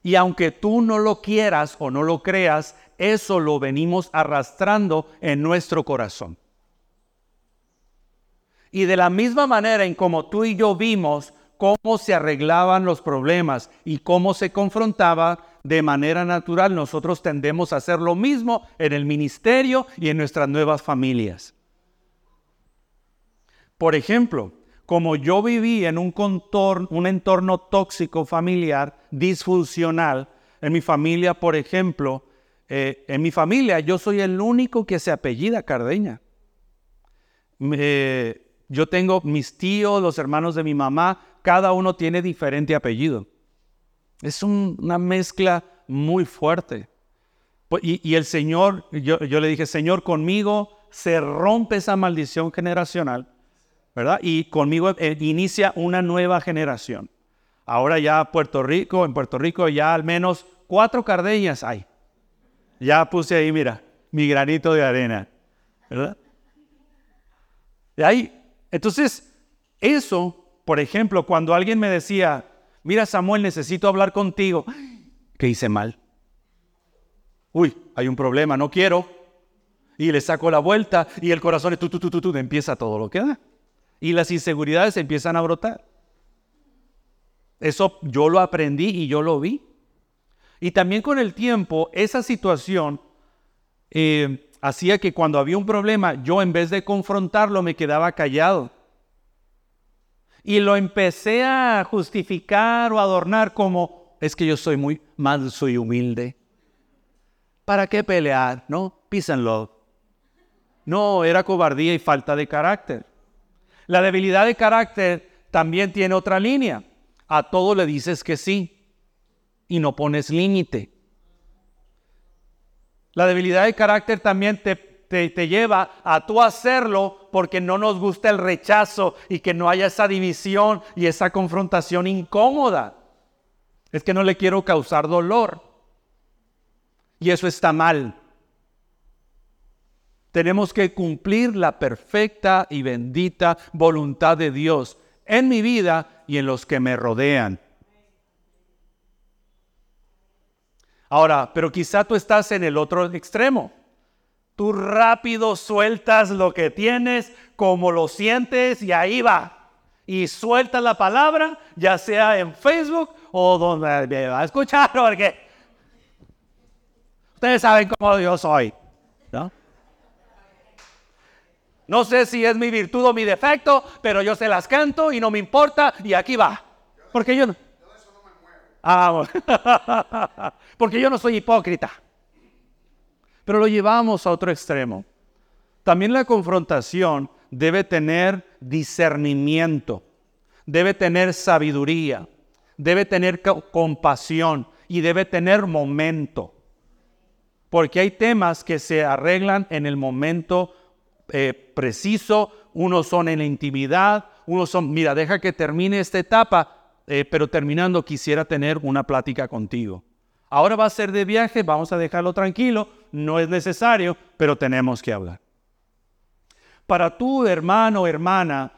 Y aunque tú no lo quieras o no lo creas, eso lo venimos arrastrando en nuestro corazón. Y de la misma manera en como tú y yo vimos cómo se arreglaban los problemas y cómo se confrontaba de manera natural, nosotros tendemos a hacer lo mismo en el ministerio y en nuestras nuevas familias. Por ejemplo, como yo viví en un, entorno tóxico familiar, disfuncional, en mi familia, por ejemplo, eh, en mi familia yo soy el único que se apellida Cardeña. Yo tengo mis tíos, los hermanos de mi mamá, cada uno tiene diferente apellido. Es una mezcla muy fuerte. Pues, y, el Señor, yo, le dije, Señor, conmigo se rompe esa maldición generacional ¿verdad? Y conmigo eh, inicia una nueva generación. Ahora ya Puerto Rico, en Puerto Rico ya al menos cuatro cardeñas hay. Ya puse ahí, mira, mi granito de arena, ¿verdad? De ahí, entonces, eso, por ejemplo, cuando alguien me decía, mira Samuel, necesito hablar contigo, ¿qué hice mal? Uy, hay un problema, no quiero. Y le saco la vuelta y el corazón, tú, tú, tú, tú, empieza todo lo que da y las inseguridades empiezan a brotar. Eso yo lo aprendí y yo lo vi. Y también con el tiempo, esa situación eh, hacía que cuando había un problema, yo en vez de confrontarlo me quedaba callado. Y lo empecé a justificar o adornar como, es que yo soy muy más, soy humilde. ¿Para qué pelear? No, peace No, era cobardía y falta de carácter. La debilidad de carácter también tiene otra línea. A todo le dices que sí y no pones límite. La debilidad de carácter también te, te, lleva a tú hacerlo porque no nos gusta el rechazo y que no haya esa división y esa confrontación incómoda. Es que no le quiero causar dolor. Y eso está mal. Tenemos que cumplir la perfecta y bendita voluntad de Dios en mi vida y en los que me rodean. Ahora, pero quizá tú estás en el otro extremo. Tú rápido sueltas lo que tienes, como lo sientes y ahí va. Y sueltas la palabra, ya sea en Facebook o donde me va a escuchar, porque ustedes saben cómo yo soy. ¿no? No sé si es mi virtud o mi defecto, pero yo se las canto y no me importa y aquí va. Porque yo no... Ah, porque yo no soy hipócrita. Pero lo llevamos a otro extremo. También la confrontación debe tener discernimiento, debe tener sabiduría, debe tener compasión y debe tener momento. Porque hay temas que se arreglan en el momento eh, preciso, unos son en la intimidad, unos son, mira, deja que termine esta etapa, eh, pero terminando quisiera tener una plática contigo. Ahora va a ser de viaje, vamos a dejarlo tranquilo, no es necesario, pero tenemos que hablar. Para tu hermano o hermana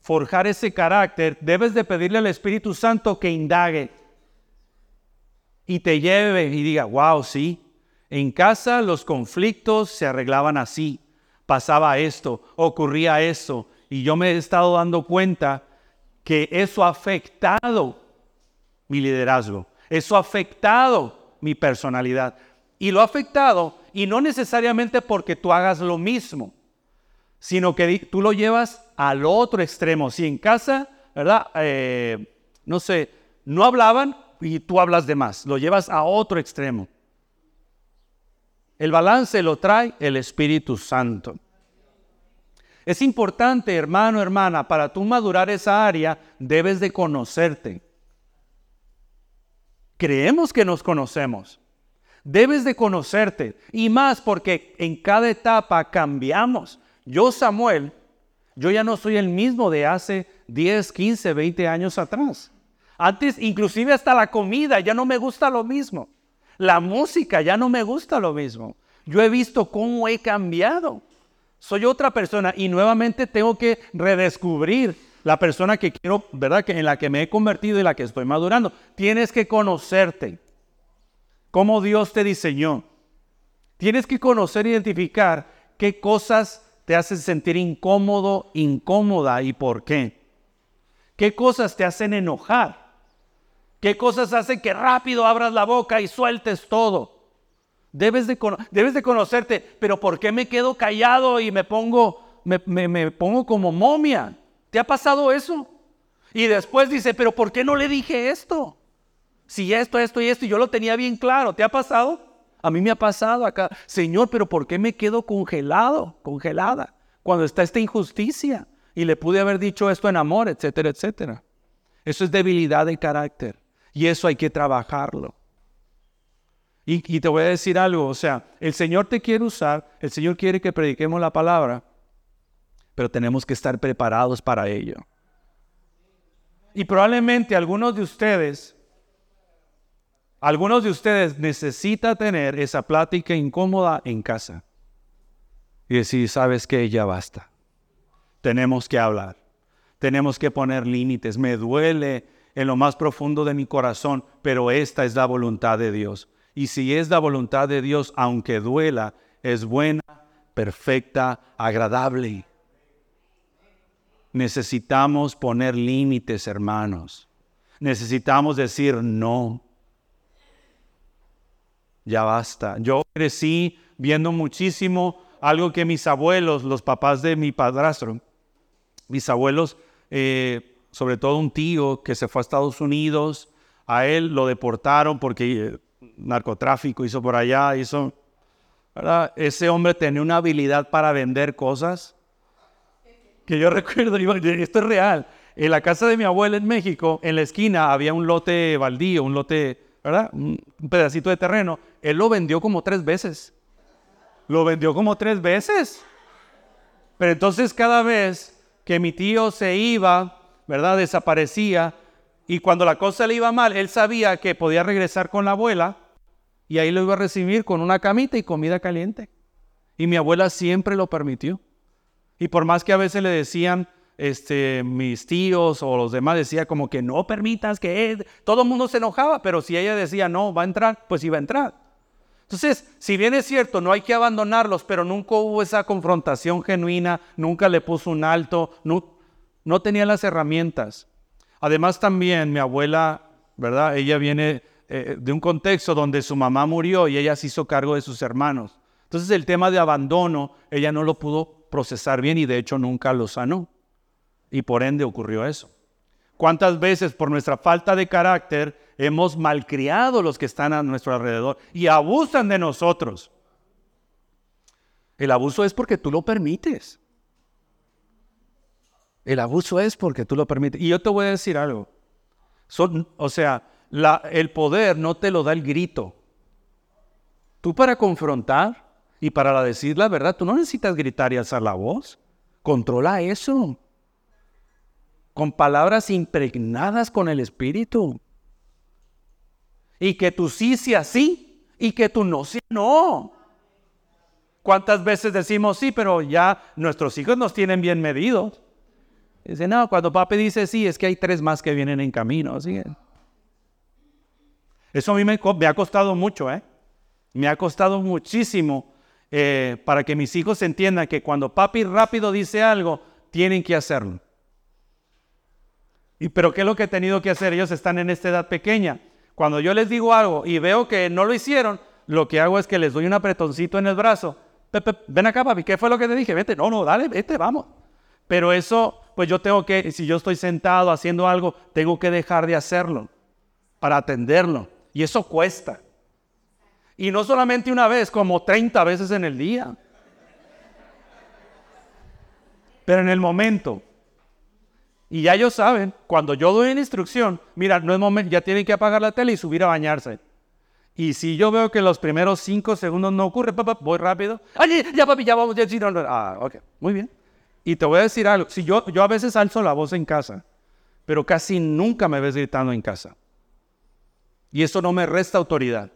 forjar ese carácter, debes de pedirle al Espíritu Santo que indague y te lleve y diga, wow, sí, en casa los conflictos se arreglaban así, pasaba esto, ocurría eso. Y yo me he estado dando cuenta que eso ha afectado mi liderazgo, eso ha afectado mi personalidad. Y lo ha afectado, y no necesariamente porque tú hagas lo mismo, sino que tú lo llevas al otro extremo. Si en casa, ¿verdad? Eh, no sé, no hablaban y tú hablas de más, lo llevas a otro extremo. El balance lo trae el Espíritu Santo. Es importante, hermano, hermana, para tú madurar esa área, debes de conocerte. Creemos que nos conocemos. Debes de conocerte. Y más porque en cada etapa cambiamos. Yo, Samuel, yo ya no soy el mismo de hace 10, 15, 20 años atrás. Antes, inclusive hasta la comida, ya no me gusta lo mismo. La música, ya no me gusta lo mismo. Yo he visto cómo he cambiado. Soy otra persona y nuevamente tengo que redescubrir la persona que quiero, ¿verdad? Que en la que me he convertido y la que estoy madurando. Tienes que conocerte. Cómo Dios te diseñó. Tienes que conocer, e identificar qué cosas te hacen sentir incómodo, incómoda y por qué. ¿Qué cosas te hacen enojar? ¿Qué cosas hacen que rápido abras la boca y sueltes todo? Debes de, debes de conocerte, pero ¿por qué me quedo callado y me pongo, me, me pongo como momia? ¿Te ha pasado eso? Y después dice, pero ¿por qué no le dije esto? Si esto, esto y esto, y yo lo tenía bien claro, ¿te ha pasado? A mí me ha pasado acá, Señor, pero ¿por qué me quedo congelado, congelada, cuando está esta injusticia? Y le pude haber dicho esto en amor, etcétera, etcétera. Eso es debilidad de carácter y eso hay que trabajarlo. Y, te voy a decir algo, o sea, el Señor te quiere usar, el Señor quiere que prediquemos la palabra, pero tenemos que estar preparados para ello. Y probablemente algunos de ustedes algunos de ustedes necesitan tener esa plática incómoda en casa y decir, sabes que ya basta. Tenemos que hablar. Tenemos que poner límites. Me duele en lo más profundo de mi corazón, pero esta es la voluntad de Dios. Y si es la voluntad de Dios, aunque duela, es buena, perfecta, agradable. Necesitamos poner límites, hermanos. Necesitamos decir no ya basta. Yo crecí viendo muchísimo algo que mis abuelos, los papás de mi padrastro, mis abuelos, eh, sobre todo un tío que se fue a Estados Unidos, a él lo deportaron porque eh, narcotráfico hizo por allá, hizo, ¿verdad? Ese hombre tenía una habilidad para vender cosas que yo recuerdo, esto es real. En la casa de mi abuela en México, en la esquina había un lote baldío, un lote ¿verdad? Un pedacito de terreno. Él lo vendió como tres veces. Lo vendió como tres veces. Pero entonces cada vez que mi tío se iba, ¿verdad? Desaparecía. Y cuando la cosa le iba mal, él sabía que podía regresar con la abuela y ahí lo iba a recibir con una camita y comida caliente. Y mi abuela siempre lo permitió. Y por más que a veces le decían, este, mis tíos o los demás decía como que no permitas que todo el mundo se enojaba, pero si ella decía no, va a entrar, pues iba a entrar. Entonces, si bien es cierto, no hay que abandonarlos, pero nunca hubo esa confrontación genuina, nunca le puso un alto, no, no tenía las herramientas. Además también mi abuela, ¿verdad? Ella viene eh, de un contexto donde su mamá murió y ella se hizo cargo de sus hermanos. Entonces el tema de abandono, ella no lo pudo procesar bien y de hecho nunca lo sanó. Y por ende ocurrió eso. ¿Cuántas veces por nuestra falta de carácter hemos malcriado los que están a nuestro alrededor y abusan de nosotros? El abuso es porque tú lo permites. El abuso es porque tú lo permites. Y yo te voy a decir algo. o sea, el poder no te lo da el grito. Tú para confrontar y para decir la verdad, tú no necesitas gritar y alzar la voz. Controla eso con palabras impregnadas con el Espíritu. Y que tú sí sea sí y que tú no sea no. ¿Cuántas veces decimos sí, pero ya nuestros hijos nos tienen bien medidos? Dice, no, cuando papi dice sí, es que hay tres más que vienen en camino. Eso a mí me, ha costado mucho, ¿eh? Me ha costado muchísimo eh, para que mis hijos entiendan que cuando papi rápido dice algo, tienen que hacerlo. Y pero ¿qué es lo que he tenido que hacer? Ellos están en esta edad pequeña. Cuando yo les digo algo y veo que no lo hicieron, lo que hago es que les doy un apretoncito en el brazo. Pepe, ven acá, papi, ¿qué fue lo que te dije? Vete, no, no, dale, vete, vamos. Pero eso, pues yo tengo que, si yo estoy sentado haciendo algo, tengo que dejar de hacerlo para atenderlo. Y eso cuesta. Y no solamente una vez, como 30 veces en el día. Pero en el momento. Y ya ellos saben, cuando yo doy una instrucción, mira, no es momento, ya tienen que apagar la tele y subir a bañarse. Y si yo veo que los primeros cinco segundos no ocurre, papá, voy rápido. Ay, ya papi, ya vamos, ya sí, no. Ah, ok, muy bien. Y te voy a decir algo, si yo, yo a veces alzo la voz en casa, pero casi nunca me ves gritando en casa. Y eso no me resta autoridad.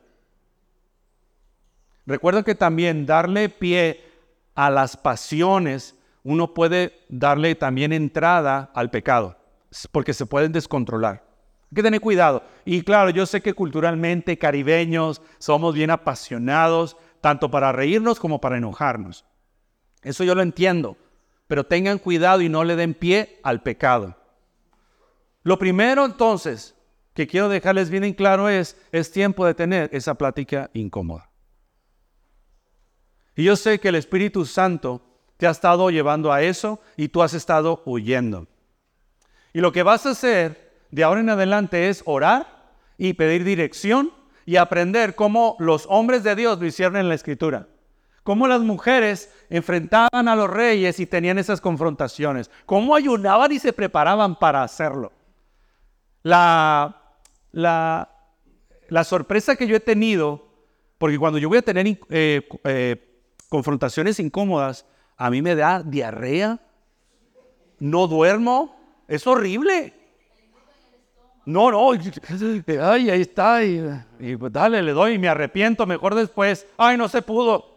Recuerda que también darle pie a las pasiones, uno puede darle también entrada al pecado, porque se pueden descontrolar. Hay que tener cuidado. Y claro, yo sé que culturalmente caribeños somos bien apasionados, tanto para reírnos como para enojarnos. Eso yo lo entiendo. Pero tengan cuidado y no le den pie al pecado. Lo primero entonces que quiero dejarles bien en claro es, es tiempo de tener esa plática incómoda. Y yo sé que el Espíritu Santo te ha estado llevando a eso y tú has estado huyendo. Y lo que vas a hacer de ahora en adelante es orar y pedir dirección y aprender cómo los hombres de Dios lo hicieron en la escritura. Cómo las mujeres enfrentaban a los reyes y tenían esas confrontaciones. Cómo ayunaban y se preparaban para hacerlo. La, la, la sorpresa que yo he tenido, porque cuando yo voy a tener eh, eh, confrontaciones incómodas, a mí me da diarrea, no duermo, es horrible. No, no, ay, ahí está, y, pues dale, le doy, y me arrepiento, mejor después, ay, no se pudo.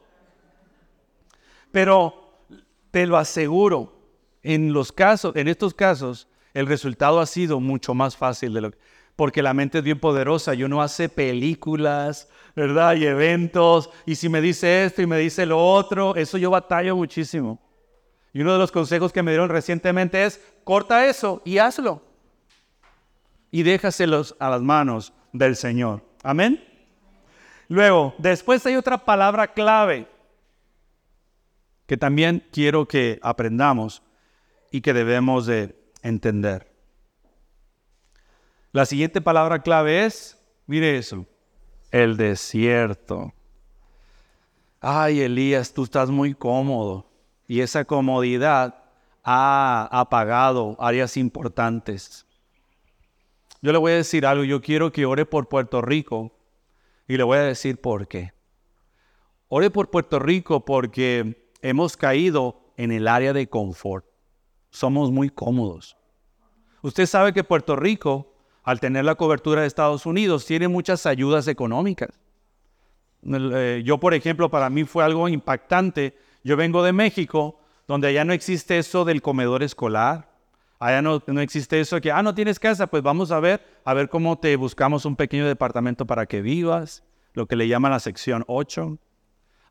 Pero te lo aseguro, en los casos, en estos casos, el resultado ha sido mucho más fácil de lo porque la mente es bien poderosa y uno hace películas, ¿verdad? Y eventos, y si me dice esto y me dice lo otro, eso yo batallo muchísimo. Y uno de los consejos que me dieron recientemente es, corta eso y hazlo y déjaselos a las manos del Señor. Amén. Luego, después hay otra palabra clave que también quiero que aprendamos y que debemos de entender. La siguiente palabra clave es, mire eso, el desierto. Ay, Elías, tú estás muy cómodo y esa comodidad ha apagado áreas importantes. Yo le voy a decir algo, yo quiero que ore por Puerto Rico y le voy a decir por qué. Ore por Puerto Rico porque hemos caído en el área de confort. Somos muy cómodos. Usted sabe que Puerto Rico, al tener la cobertura de Estados Unidos, tiene muchas ayudas económicas. Eh, yo, por ejemplo, para mí fue algo impactante. Yo vengo de México, donde allá no existe eso del comedor escolar. Allá no, no, existe eso que, ah, no tienes casa, pues vamos a ver, a ver cómo te buscamos un pequeño departamento para que vivas, lo que le llaman la sección 8.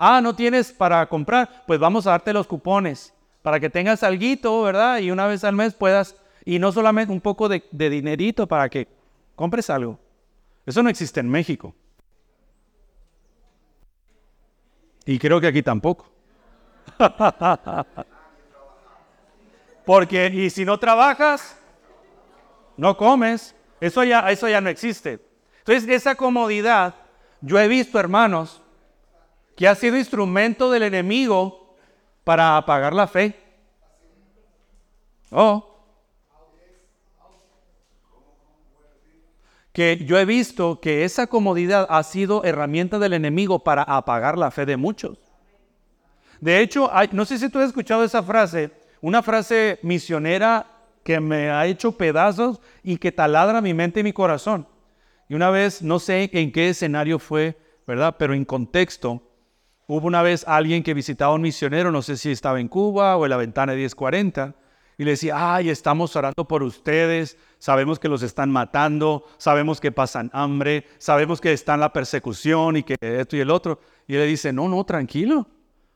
Ah, no tienes para comprar, pues vamos a darte los cupones para que tengas algo, ¿verdad? Y una vez al mes puedas, y no solamente un poco de, de dinerito para que compres algo. Eso no existe en México. Y creo que aquí tampoco. Porque, y si no trabajas, no comes. Eso ya, eso ya no existe. Entonces, esa comodidad, yo he visto, hermanos, que ha sido instrumento del enemigo para apagar la fe. Oh. Que yo he visto que esa comodidad ha sido herramienta del enemigo para apagar la fe de muchos. De hecho, no sé si tú has escuchado esa frase, una frase misionera que me ha hecho pedazos y que taladra mi mente y mi corazón. Y una vez, no sé en qué escenario fue, ¿verdad? Pero en contexto, hubo una vez alguien que visitaba a un misionero, no sé si estaba en Cuba o en la ventana 1040, y le decía, ay, estamos orando por ustedes, sabemos que los están matando, sabemos que pasan hambre, sabemos que está en la persecución y que esto y el otro. Y él le dice, no, no, tranquilo,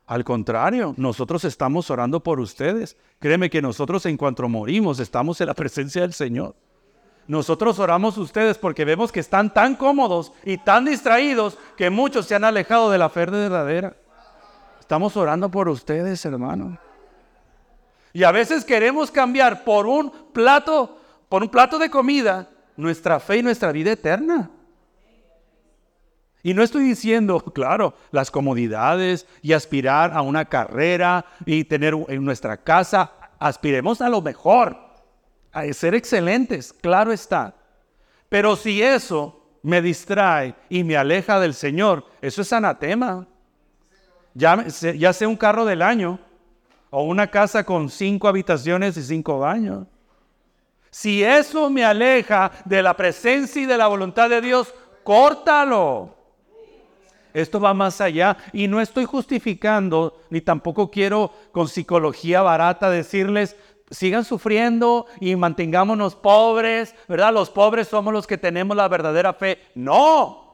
Al contrario, nosotros estamos orando por ustedes. Créeme que nosotros en cuanto morimos estamos en la presencia del Señor. Nosotros oramos ustedes porque vemos que están tan cómodos y tan distraídos que muchos se han alejado de la fe verdadera. Estamos orando por ustedes, hermano. Y a veces queremos cambiar por un plato, por un plato de comida, nuestra fe y nuestra vida eterna. Y no estoy diciendo, claro, las comodidades y aspirar a una carrera y tener en nuestra casa, aspiremos a lo mejor, a ser excelentes, claro está. Pero si eso me distrae y me aleja del Señor, eso es anatema. Ya, ya sea un carro del año o una casa con cinco habitaciones y cinco baños. Si eso me aleja de la presencia y de la voluntad de Dios, córtalo. Esto va más allá y no estoy justificando, ni tampoco quiero con psicología barata decirles, sigan sufriendo y mantengámonos pobres, ¿verdad? Los pobres somos los que tenemos la verdadera fe. No.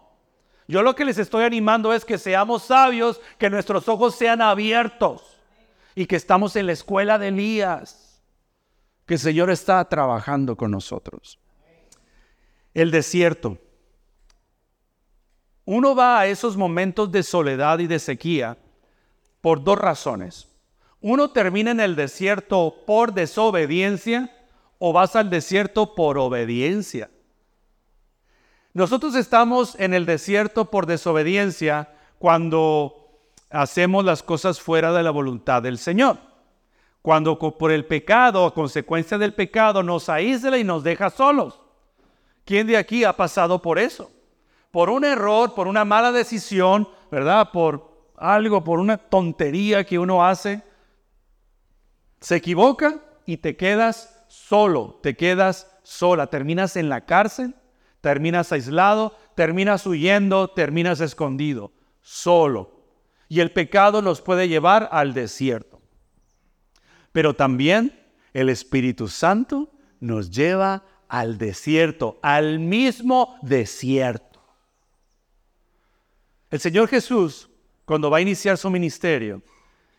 Yo lo que les estoy animando es que seamos sabios, que nuestros ojos sean abiertos y que estamos en la escuela de Elías, que el Señor está trabajando con nosotros. El desierto. Uno va a esos momentos de soledad y de sequía por dos razones. Uno termina en el desierto por desobediencia o vas al desierto por obediencia. Nosotros estamos en el desierto por desobediencia cuando hacemos las cosas fuera de la voluntad del Señor. Cuando por el pecado, a consecuencia del pecado, nos aísla y nos deja solos. ¿Quién de aquí ha pasado por eso? por un error, por una mala decisión, ¿verdad? Por algo, por una tontería que uno hace, se equivoca y te quedas solo, te quedas sola, terminas en la cárcel, terminas aislado, terminas huyendo, terminas escondido, solo. Y el pecado nos puede llevar al desierto. Pero también el Espíritu Santo nos lleva al desierto, al mismo desierto. El Señor Jesús, cuando va a iniciar su ministerio,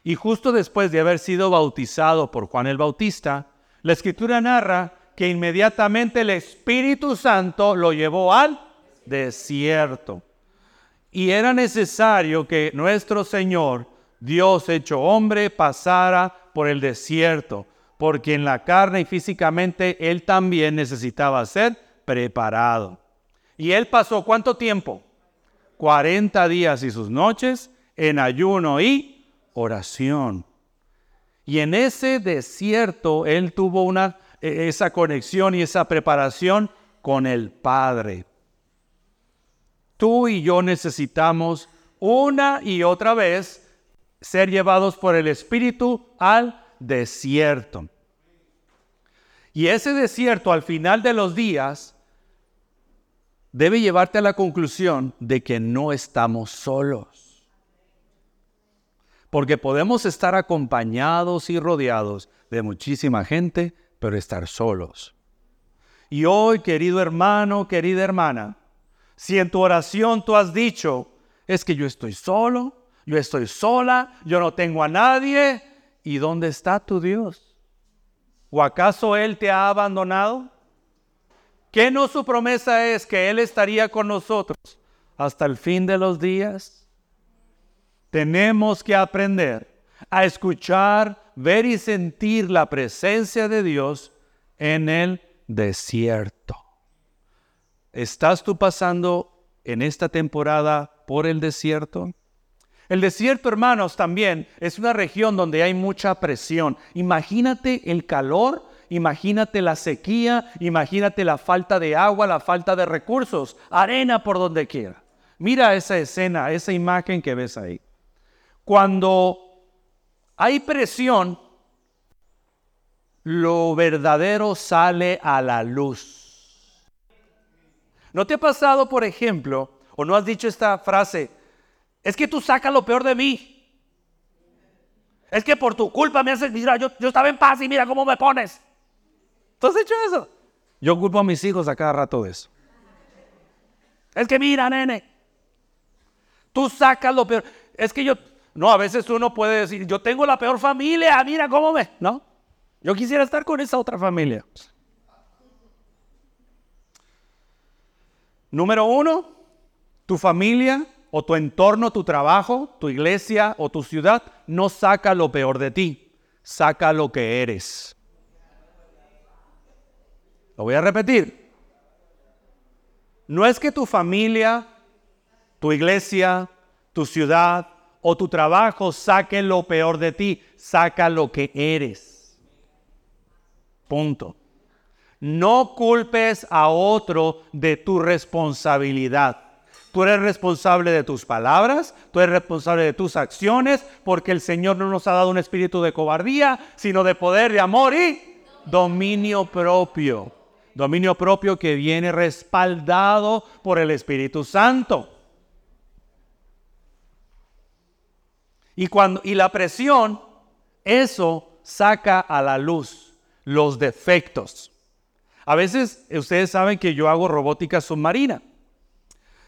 y justo después de haber sido bautizado por Juan el Bautista, la escritura narra que inmediatamente el Espíritu Santo lo llevó al desierto. Y era necesario que nuestro Señor, Dios hecho hombre, pasara por el desierto, porque en la carne y físicamente Él también necesitaba ser preparado. ¿Y Él pasó cuánto tiempo? 40 días y sus noches en ayuno y oración. Y en ese desierto él tuvo una, e, esa conexión y esa preparación con el Padre. Tú y yo necesitamos una y otra vez ser llevados por el Espíritu al desierto. Y ese desierto al final de los días debe llevarte a la conclusión de que no estamos solos. Porque podemos estar acompañados y rodeados de muchísima gente, pero estar solos. Y hoy, querido hermano, querida hermana, si en tu oración tú has dicho, es que yo estoy solo, yo estoy sola, yo no tengo a nadie, ¿y dónde está tu Dios? ¿O acaso Él te ha abandonado? ¿Qué no su promesa es que Él estaría con nosotros hasta el fin de los días? Tenemos que aprender a escuchar, ver y sentir la presencia de Dios en el desierto. ¿Estás tú pasando en esta temporada por el desierto? El desierto, hermanos, también es una región donde hay mucha presión. Imagínate el calor Imagínate la sequía, imagínate la falta de agua, la falta de recursos, arena por donde quiera. Mira esa escena, esa imagen que ves ahí. Cuando hay presión, lo verdadero sale a la luz. ¿No te ha pasado, por ejemplo, o no has dicho esta frase, es que tú sacas lo peor de mí? Es que por tu culpa me haces, mira, yo, yo estaba en paz y mira cómo me pones. ¿Tú has hecho eso? Yo culpo a mis hijos a cada rato de eso. Es que mira, nene, tú sacas lo peor. Es que yo, No, a veces uno puede decir, yo tengo la peor familia, mira cómo me... No, yo quisiera estar con esa otra familia. Número uno, tu familia o tu entorno, tu trabajo, tu iglesia o tu ciudad no saca lo peor de ti, saca lo que eres. Lo voy a repetir. No es que tu familia, tu iglesia, tu ciudad o tu trabajo saque lo peor de ti, saca lo que eres. Punto. No culpes a otro de tu responsabilidad. Tú eres responsable de tus palabras, tú eres responsable de tus acciones, porque el Señor no nos ha dado un espíritu de cobardía, sino de poder, de amor y dominio propio. Dominio propio que viene respaldado por el Espíritu Santo. Y, cuando, y la presión, eso saca a la luz los defectos. A veces ustedes saben que yo hago robótica submarina.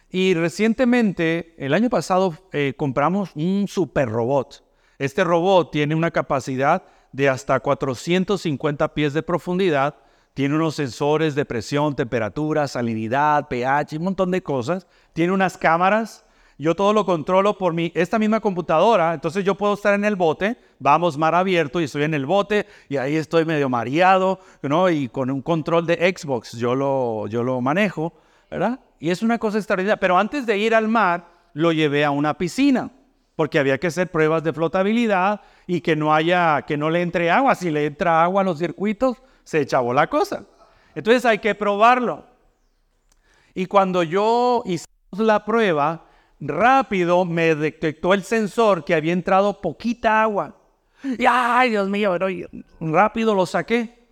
Y recientemente, el año pasado, eh, compramos un super robot. Este robot tiene una capacidad de hasta 450 pies de profundidad. Tiene unos sensores de presión, temperatura, salinidad, pH, un montón de cosas. Tiene unas cámaras yo todo lo controlo por mi, esta misma computadora, entonces yo puedo estar en el bote, vamos mar abierto y estoy en el bote y ahí estoy medio mareado, ¿no? Y con un control de Xbox yo lo, yo lo manejo, ¿verdad? Y es una cosa extraordinaria, pero antes de ir al mar lo llevé a una piscina porque había que hacer pruebas de flotabilidad y que no haya, que no le entre agua, si le entra agua a los circuitos se echabó la cosa. Entonces hay que probarlo. Y cuando yo hice la prueba, rápido me detectó el sensor que había entrado poquita agua. Y ay, Dios mío, rápido lo saqué.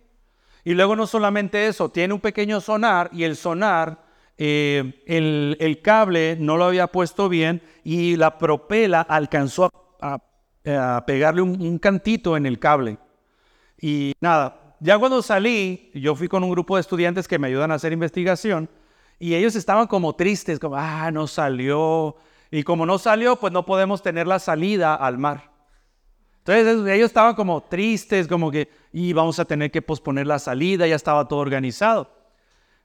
Y luego no solamente eso, tiene un pequeño sonar y el sonar, eh, el, cable no lo había puesto bien y la propela alcanzó a, pegarle un, un, cantito en el cable. Y nada, ya cuando salí, yo fui con un grupo de estudiantes que me ayudan a hacer investigación y ellos estaban como tristes, como, ah, no salió. Y como no salió, pues no podemos tener la salida al mar. Entonces ellos estaban como tristes, como que, y vamos a tener que posponer la salida, ya estaba todo organizado.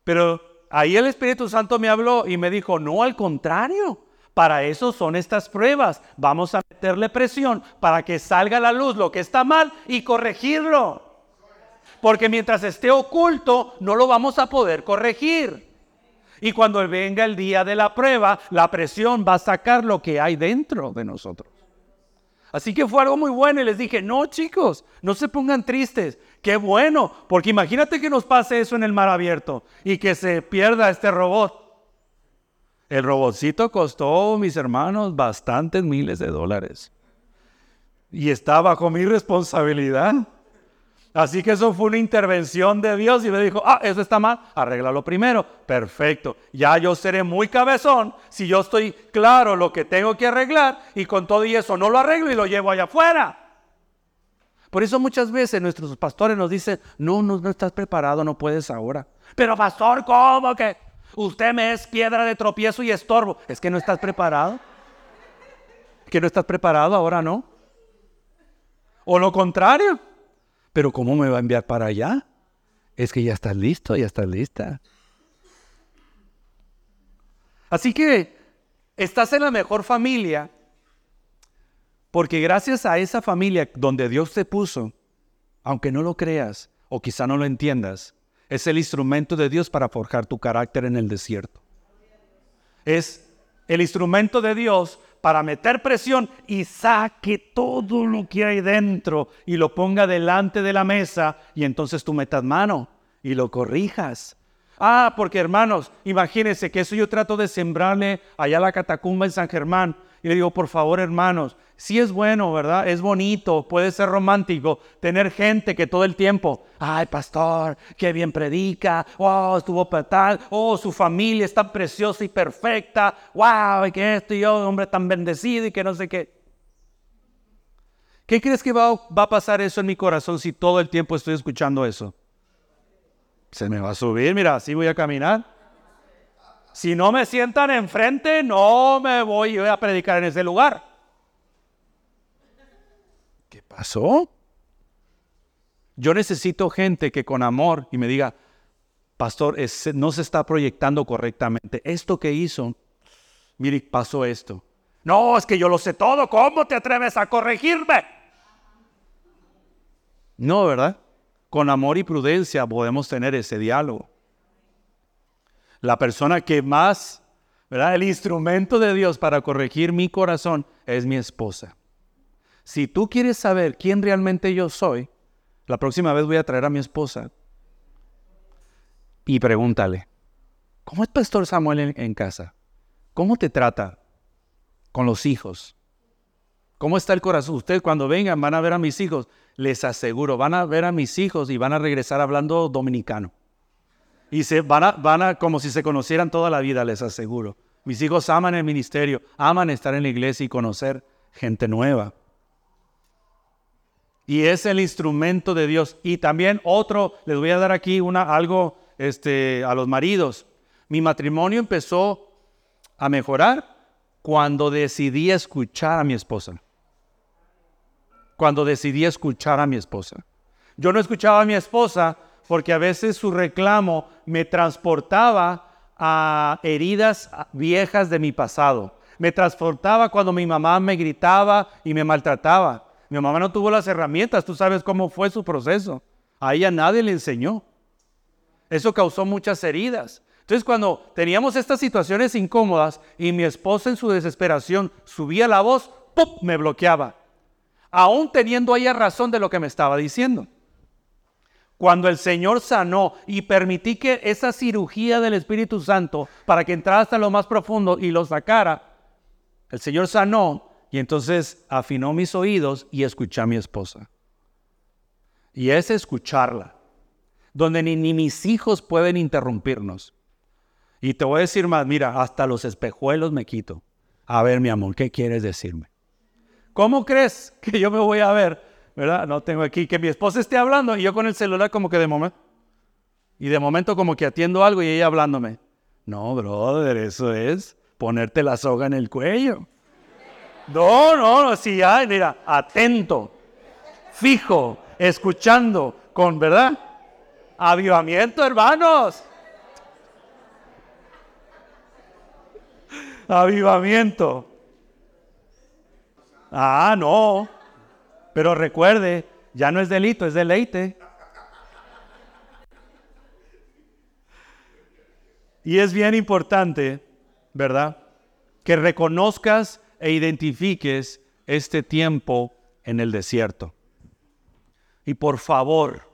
Pero ahí el Espíritu Santo me habló y me dijo, no, al contrario, para eso son estas pruebas. Vamos a meterle presión para que salga a la luz lo que está mal y corregirlo. Porque mientras esté oculto, no lo vamos a poder corregir. Y cuando venga el día de la prueba, la presión va a sacar lo que hay dentro de nosotros. Así que fue algo muy bueno y les dije, no chicos, no se pongan tristes. Qué bueno, porque imagínate que nos pase eso en el mar abierto y que se pierda este robot. El robotcito costó, mis hermanos, bastantes miles de dólares. Y está bajo mi responsabilidad. Así que eso fue una intervención de Dios y me dijo, ah, eso está mal, arréglalo primero. Perfecto. Ya yo seré muy cabezón si yo estoy claro lo que tengo que arreglar y con todo y eso no lo arreglo y lo llevo allá afuera. Por eso muchas veces nuestros pastores nos dicen, no, no, no estás preparado, no puedes ahora. Pero pastor, ¿cómo que usted me es piedra de tropiezo y estorbo? Es que no estás preparado. Que no estás preparado, ahora no. O lo contrario. Pero ¿cómo me va a enviar para allá? Es que ya estás listo, ya estás lista. Así que estás en la mejor familia porque gracias a esa familia donde Dios te puso, aunque no lo creas o quizá no lo entiendas, es el instrumento de Dios para forjar tu carácter en el desierto. Es el instrumento de Dios para meter presión y saque todo lo que hay dentro y lo ponga delante de la mesa y entonces tú metas mano y lo corrijas. Ah, porque hermanos, imagínense que eso yo trato de sembrarle allá a la catacumba en San Germán y le digo, por favor, hermanos, si es bueno, ¿verdad? Es bonito, puede ser romántico tener gente que todo el tiempo, ay, pastor, qué bien predica, wow, estuvo tal, oh, su familia es tan preciosa y perfecta, wow, y que esto y yo, hombre tan bendecido y que no sé qué. ¿Qué crees que va, va a pasar eso en mi corazón si todo el tiempo estoy escuchando eso? Se me va a subir, mira, así voy a caminar. Si no me sientan enfrente, no me voy a predicar en ese lugar. pasó? Yo necesito gente que con amor y me diga, pastor, no se está proyectando correctamente. Esto que hizo, mire, pasó esto. No, es que yo lo sé todo. ¿Cómo te atreves a corregirme? No, ¿verdad? Con amor y prudencia podemos tener ese diálogo. La persona que más, ¿verdad? El instrumento de Dios para corregir mi corazón es mi esposa. Si tú quieres saber quién realmente yo soy, la próxima vez voy a traer a mi esposa y pregúntale, ¿cómo es Pastor Samuel en, en casa? ¿Cómo te trata con los hijos? ¿Cómo está el corazón? Ustedes cuando vengan van a ver a mis hijos, les aseguro, van a ver a mis hijos y van a regresar hablando dominicano. Y se van a, van a, como si se conocieran toda la vida, les aseguro. Mis hijos aman el ministerio, aman estar en la iglesia y conocer gente nueva. Y es el instrumento de Dios. Y también otro, les voy a dar aquí una, algo este, a los maridos. Mi matrimonio empezó a mejorar cuando decidí escuchar a mi esposa. Cuando decidí escuchar a mi esposa. Yo no escuchaba a mi esposa porque a veces su reclamo me transportaba a heridas viejas de mi pasado. Me transportaba cuando mi mamá me gritaba y me maltrataba. Mi mamá no tuvo las herramientas, tú sabes cómo fue su proceso. A ella nadie le enseñó. Eso causó muchas heridas. Entonces cuando teníamos estas situaciones incómodas y mi esposa en su desesperación subía la voz, ¡pum! me bloqueaba. Aún teniendo ella razón de lo que me estaba diciendo. Cuando el Señor sanó y permití que esa cirugía del Espíritu Santo para que entrara hasta lo más profundo y lo sacara, el Señor sanó y entonces afinó mis oídos y escuché a mi esposa. Y es escucharla, donde ni, ni mis hijos pueden interrumpirnos. Y te voy a decir más, mira, hasta los espejuelos me quito. A ver, mi amor, ¿qué quieres decirme? ¿Cómo crees que yo me voy a ver ¿verdad? No tengo aquí que mi esposa esté hablando y yo con el celular como que de momento. Y de momento como que atiendo algo y ella hablándome. No, brother, eso es ponerte la soga en el cuello. No, no, no, sí, ya, mira, atento, fijo, escuchando, con, ¿verdad? Avivamiento, hermanos. Avivamiento. Ah, no. Pero recuerde, ya no es delito, es deleite. Y es bien importante, ¿verdad? Que reconozcas e identifiques este tiempo en el desierto. Y por favor,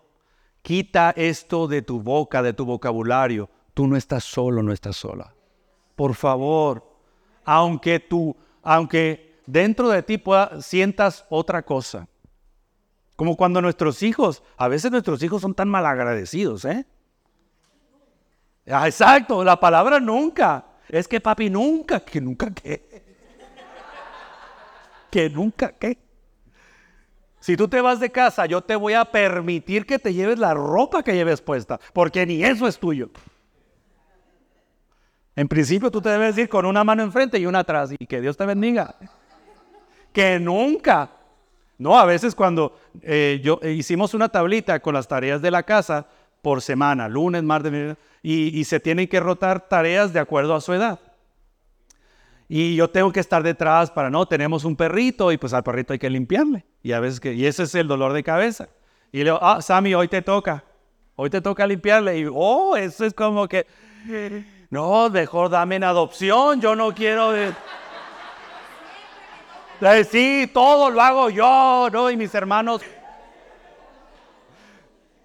quita esto de tu boca, de tu vocabulario. Tú no estás solo, no estás sola. Por favor, aunque tú, aunque dentro de ti sientas otra cosa. Como cuando nuestros hijos, a veces nuestros hijos son tan malagradecidos, ¿eh? Ah, exacto, la palabra nunca. Es que papi nunca, que nunca qué. Que nunca qué. Si tú te vas de casa, yo te voy a permitir que te lleves la ropa que lleves puesta, porque ni eso es tuyo. En principio tú te debes ir con una mano enfrente y una atrás y que Dios te bendiga. Que nunca no, a veces cuando eh, yo eh, hicimos una tablita con las tareas de la casa por semana, lunes, martes, y, y se tienen que rotar tareas de acuerdo a su edad. Y yo tengo que estar detrás para, no, tenemos un perrito y pues al perrito hay que limpiarle. Y a veces y ese es el dolor de cabeza. Y le digo, ah, Sammy, hoy te toca. Hoy te toca limpiarle. Y, oh, eso es como que, no, mejor dame en adopción, yo no quiero... Sí, todo lo hago yo, ¿no? Y mis hermanos.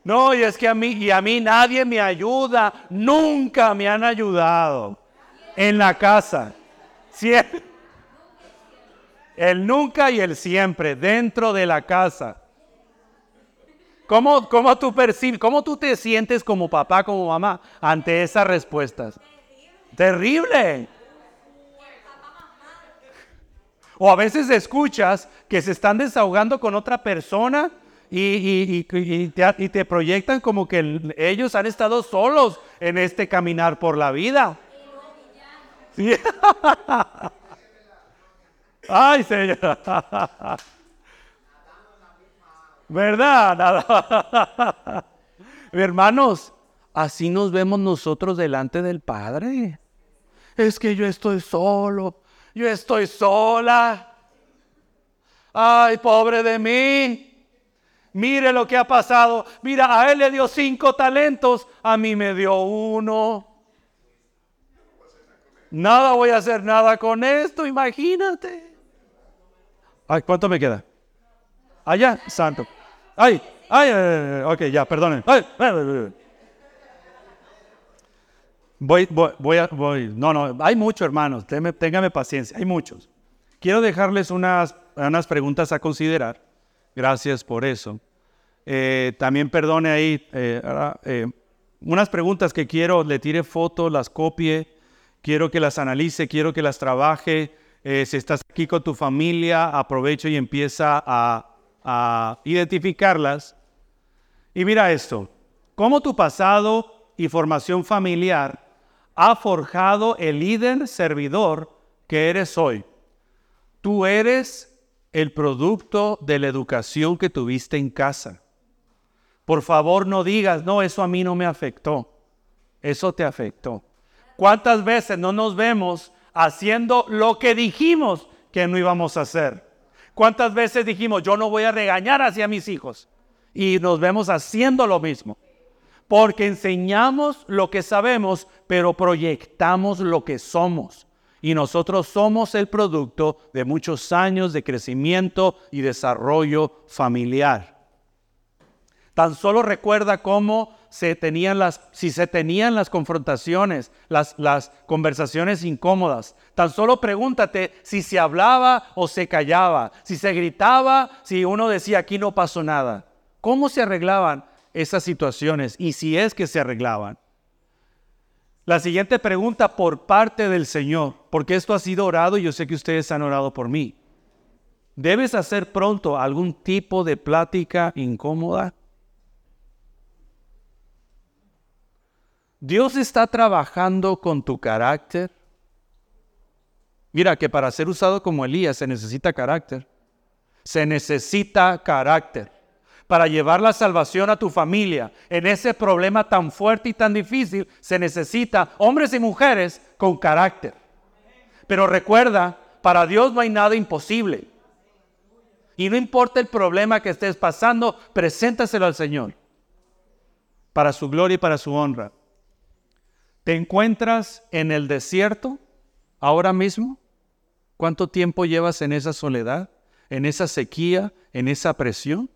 No, y es que a mí, y a mí nadie me ayuda. Nunca me han ayudado en la casa. Siempre. El nunca y el siempre dentro de la casa. ¿Cómo, cómo tú percibes, cómo tú te sientes como papá, como mamá ante esas respuestas? Terrible. O a veces escuchas que se están desahogando con otra persona y, te, proyectan como que ellos han estado solos en este caminar por la vida. Ay, Señor. ¿Verdad? Nada. Hermanos, así nos vemos nosotros delante del Padre. Es que yo estoy solo, yo estoy sola. Ay, pobre de mí. Mire lo que ha pasado. Mira, a él le dio cinco talentos, a mí me dio uno. Nada voy a hacer nada con esto, imagínate. Ay, ¿cuánto me queda? Allá, santo. Ay, ay, ay, ok, ya, perdonen. Voy, voy, voy, a. No, no, hay muchos hermanos, téngame paciencia, hay muchos. Quiero dejarles unas, unas preguntas a considerar. Gracias por eso. Eh, también perdone ahí eh, eh, unas preguntas que quiero, le tire fotos, las copie, quiero que las analice, quiero que las trabaje. si estás aquí con tu familia, aprovecho y empieza a, a identificarlas. Y mira esto, cómo tu pasado y formación familiar ha forjado el líder servidor que eres hoy. Tú eres el producto de la educación que tuviste en casa. Por favor, no digas, no, eso a mí no me afectó. Eso te afectó. ¿Cuántas veces no nos vemos haciendo lo que dijimos que no íbamos a hacer? ¿Cuántas veces dijimos, yo no voy a regañar hacia mis hijos? Y nos vemos haciendo lo mismo. Porque enseñamos lo que sabemos, pero proyectamos lo que somos y nosotros somos el producto de muchos años de crecimiento y desarrollo familiar. Tan solo recuerda cómo se tenían las, si se tenían las confrontaciones, las, las conversaciones incómodas. Tan solo pregúntate si se hablaba o se callaba, si se gritaba, si uno decía aquí no pasó nada. ¿Cómo se arreglaban esas situaciones? Y si es que se arreglaban. La siguiente pregunta por parte del Señor, porque esto ha sido orado y yo sé que ustedes han orado por mí. ¿Debes hacer pronto algún tipo de plática incómoda? Dios está trabajando con tu carácter. Mira que para ser usado como Elías se necesita carácter. Se necesita carácter para llevar la salvación a tu familia. En ese problema tan fuerte y tan difícil se necesita hombres y mujeres con carácter. Pero recuerda, para Dios no hay nada imposible. Y no importa el problema que estés pasando, preséntaselo al Señor. Para su gloria y para su honra. ¿Te encuentras en el desierto ahora mismo? ¿Cuánto tiempo llevas en esa soledad, en esa sequía, en esa presión?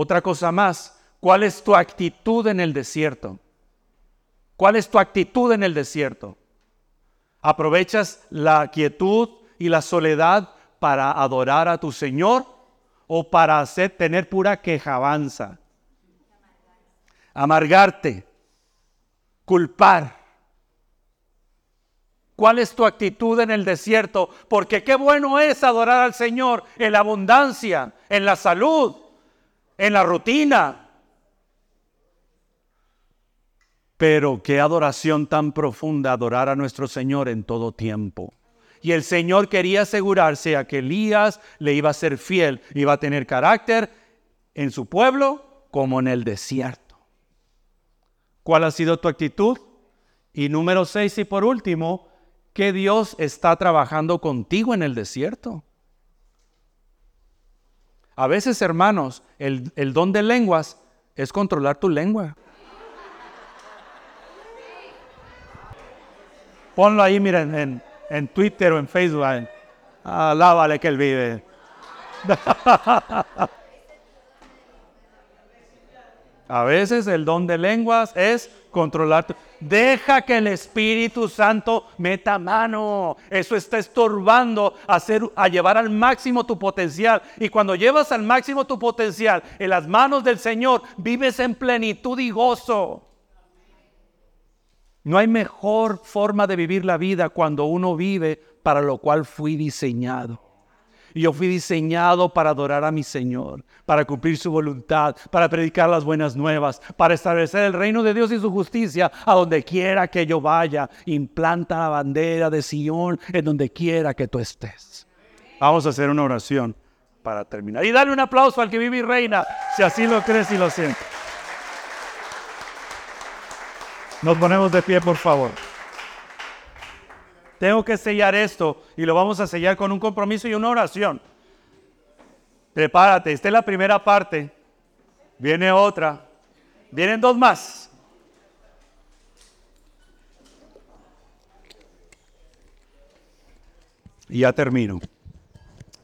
Otra cosa más, ¿cuál es tu actitud en el desierto? ¿Cuál es tu actitud en el desierto? ¿Aprovechas la quietud y la soledad para adorar a tu Señor o para hacer tener pura quejabanza? Amargarte, culpar. ¿Cuál es tu actitud en el desierto? Porque qué bueno es adorar al Señor en la abundancia, en la salud, en la rutina. Pero qué adoración tan profunda adorar a nuestro Señor en todo tiempo. Y el Señor quería asegurarse a que Elías le iba a ser fiel, iba a tener carácter en su pueblo como en el desierto. ¿Cuál ha sido tu actitud? Y número seis y por último, que Dios está trabajando contigo en el desierto. A veces, hermanos, el, don de lenguas es controlar tu lengua. Ponlo ahí, miren, en, Twitter o en Facebook. Alábale que él vive. A veces el don de lenguas es controlar. Deja que el Espíritu Santo meta mano. Eso está estorbando a, a llevar al máximo tu potencial. Y cuando llevas al máximo tu potencial en las manos del Señor, vives en plenitud y gozo. No hay mejor forma de vivir la vida cuando uno vive para lo cual fui diseñado. Yo fui diseñado para adorar a mi Señor, para cumplir su voluntad, para predicar las buenas nuevas, para establecer el reino de Dios y su justicia a donde quiera que yo vaya. Implanta la bandera de Sion en donde quiera que tú estés. Vamos a hacer una oración. para terminar. Y dale un aplauso al que vive y reina, si así lo crees y lo sientes. Nos ponemos de pie, por favor. Tengo que sellar esto y lo vamos a sellar con un compromiso y una oración. Prepárate, esta es la primera parte. Viene otra. Vienen dos más. Y ya termino.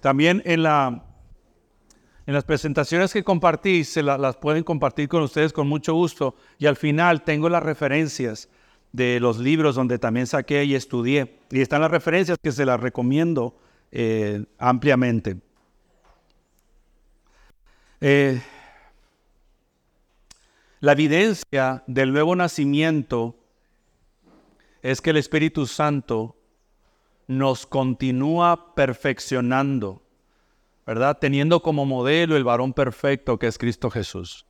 También en, la, en las presentaciones que compartí, se las pueden compartir con ustedes con mucho gusto. Y al final tengo las referencias de los libros donde también saqué y estudié. Y están las referencias que se las recomiendo eh, ampliamente. Eh, la evidencia del nuevo nacimiento es que el Espíritu Santo nos continúa perfeccionando, ¿verdad? Teniendo como modelo el varón perfecto que es Cristo Jesús.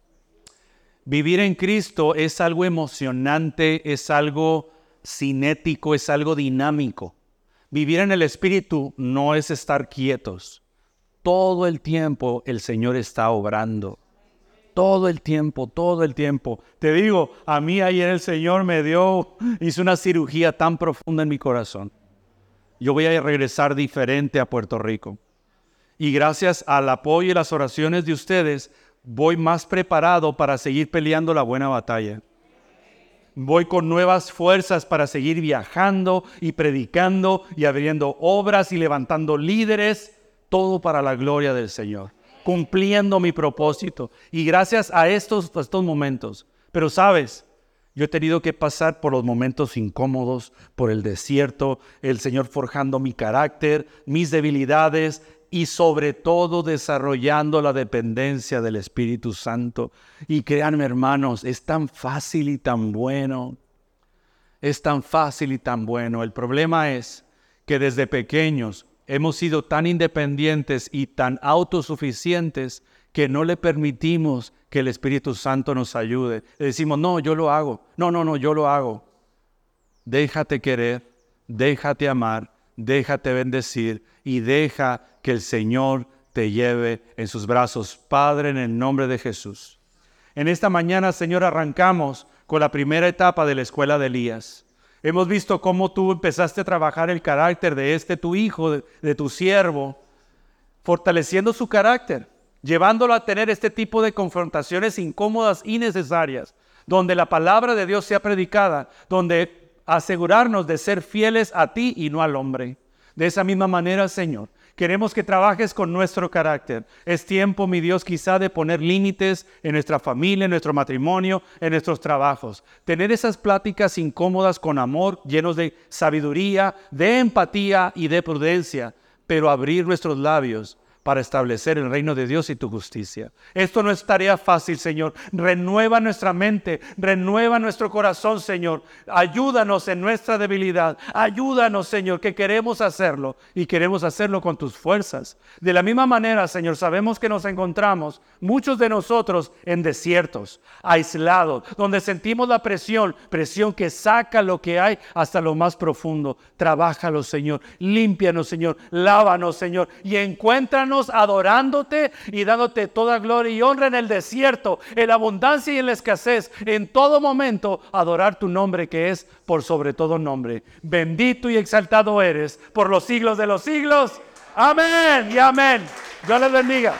Vivir en Cristo es algo emocionante, es algo cinético, es algo dinámico. Vivir en el Espíritu no es estar quietos. Todo el tiempo el Señor está obrando. Todo el tiempo, todo el tiempo. Te digo, a mí ayer el Señor me dio, hizo una cirugía tan profunda en mi corazón yo voy a regresar diferente a Puerto Rico. Y gracias al apoyo y las oraciones de ustedes, voy más preparado para seguir peleando la buena batalla. Voy con nuevas fuerzas para seguir viajando y predicando y abriendo obras y levantando líderes, todo para la gloria del Señor, cumpliendo mi propósito. Y gracias a estos, a estos momentos. Pero sabes, yo he tenido que pasar por los momentos incómodos, por el desierto, el Señor forjando mi carácter, mis debilidades y sobre todo desarrollando la dependencia del Espíritu Santo. Y créanme hermanos, es tan fácil y tan bueno. Es tan fácil y tan bueno. El problema es que desde pequeños hemos sido tan independientes y tan autosuficientes que no le permitimos que el Espíritu Santo nos ayude. Le decimos, no, yo lo hago. No, no, no, yo lo hago. Déjate querer, déjate amar, déjate bendecir y deja que el Señor te lleve en sus brazos. Padre, en el nombre de Jesús. En esta mañana, Señor, arrancamos con la primera etapa de la escuela de Elías. Hemos visto cómo tú empezaste a trabajar el carácter de este tu hijo, de, de tu siervo, fortaleciendo su carácter llevándolo a tener este tipo de confrontaciones incómodas y necesarias, donde la palabra de Dios sea predicada, donde asegurarnos de ser fieles a ti y no al hombre. De esa misma manera, Señor, queremos que trabajes con nuestro carácter. Es tiempo, mi Dios, quizá de poner límites en nuestra familia, en nuestro matrimonio, en nuestros trabajos. Tener esas pláticas incómodas con amor, llenos de sabiduría, de empatía y de prudencia, pero abrir nuestros labios para establecer el reino de Dios y tu justicia. Esto no es tarea fácil, Señor. Renueva nuestra mente, renueva nuestro corazón, Señor. Ayúdanos en nuestra debilidad. Ayúdanos, Señor, que queremos hacerlo y queremos hacerlo con tus fuerzas. De la misma manera, Señor, sabemos que nos encontramos, muchos de nosotros, en desiertos, aislados, donde sentimos la presión, presión que saca lo que hay hasta lo más profundo. Trabájalo, Señor. Límpianos, Señor. Lávanos, Señor. Y encuéntranos adorándote y dándote toda gloria y honra en el desierto, en la abundancia y en la escasez, en todo momento adorar tu nombre que es por sobre todo nombre. Bendito y exaltado eres por los siglos de los siglos. Amén y amén. Dios les bendiga.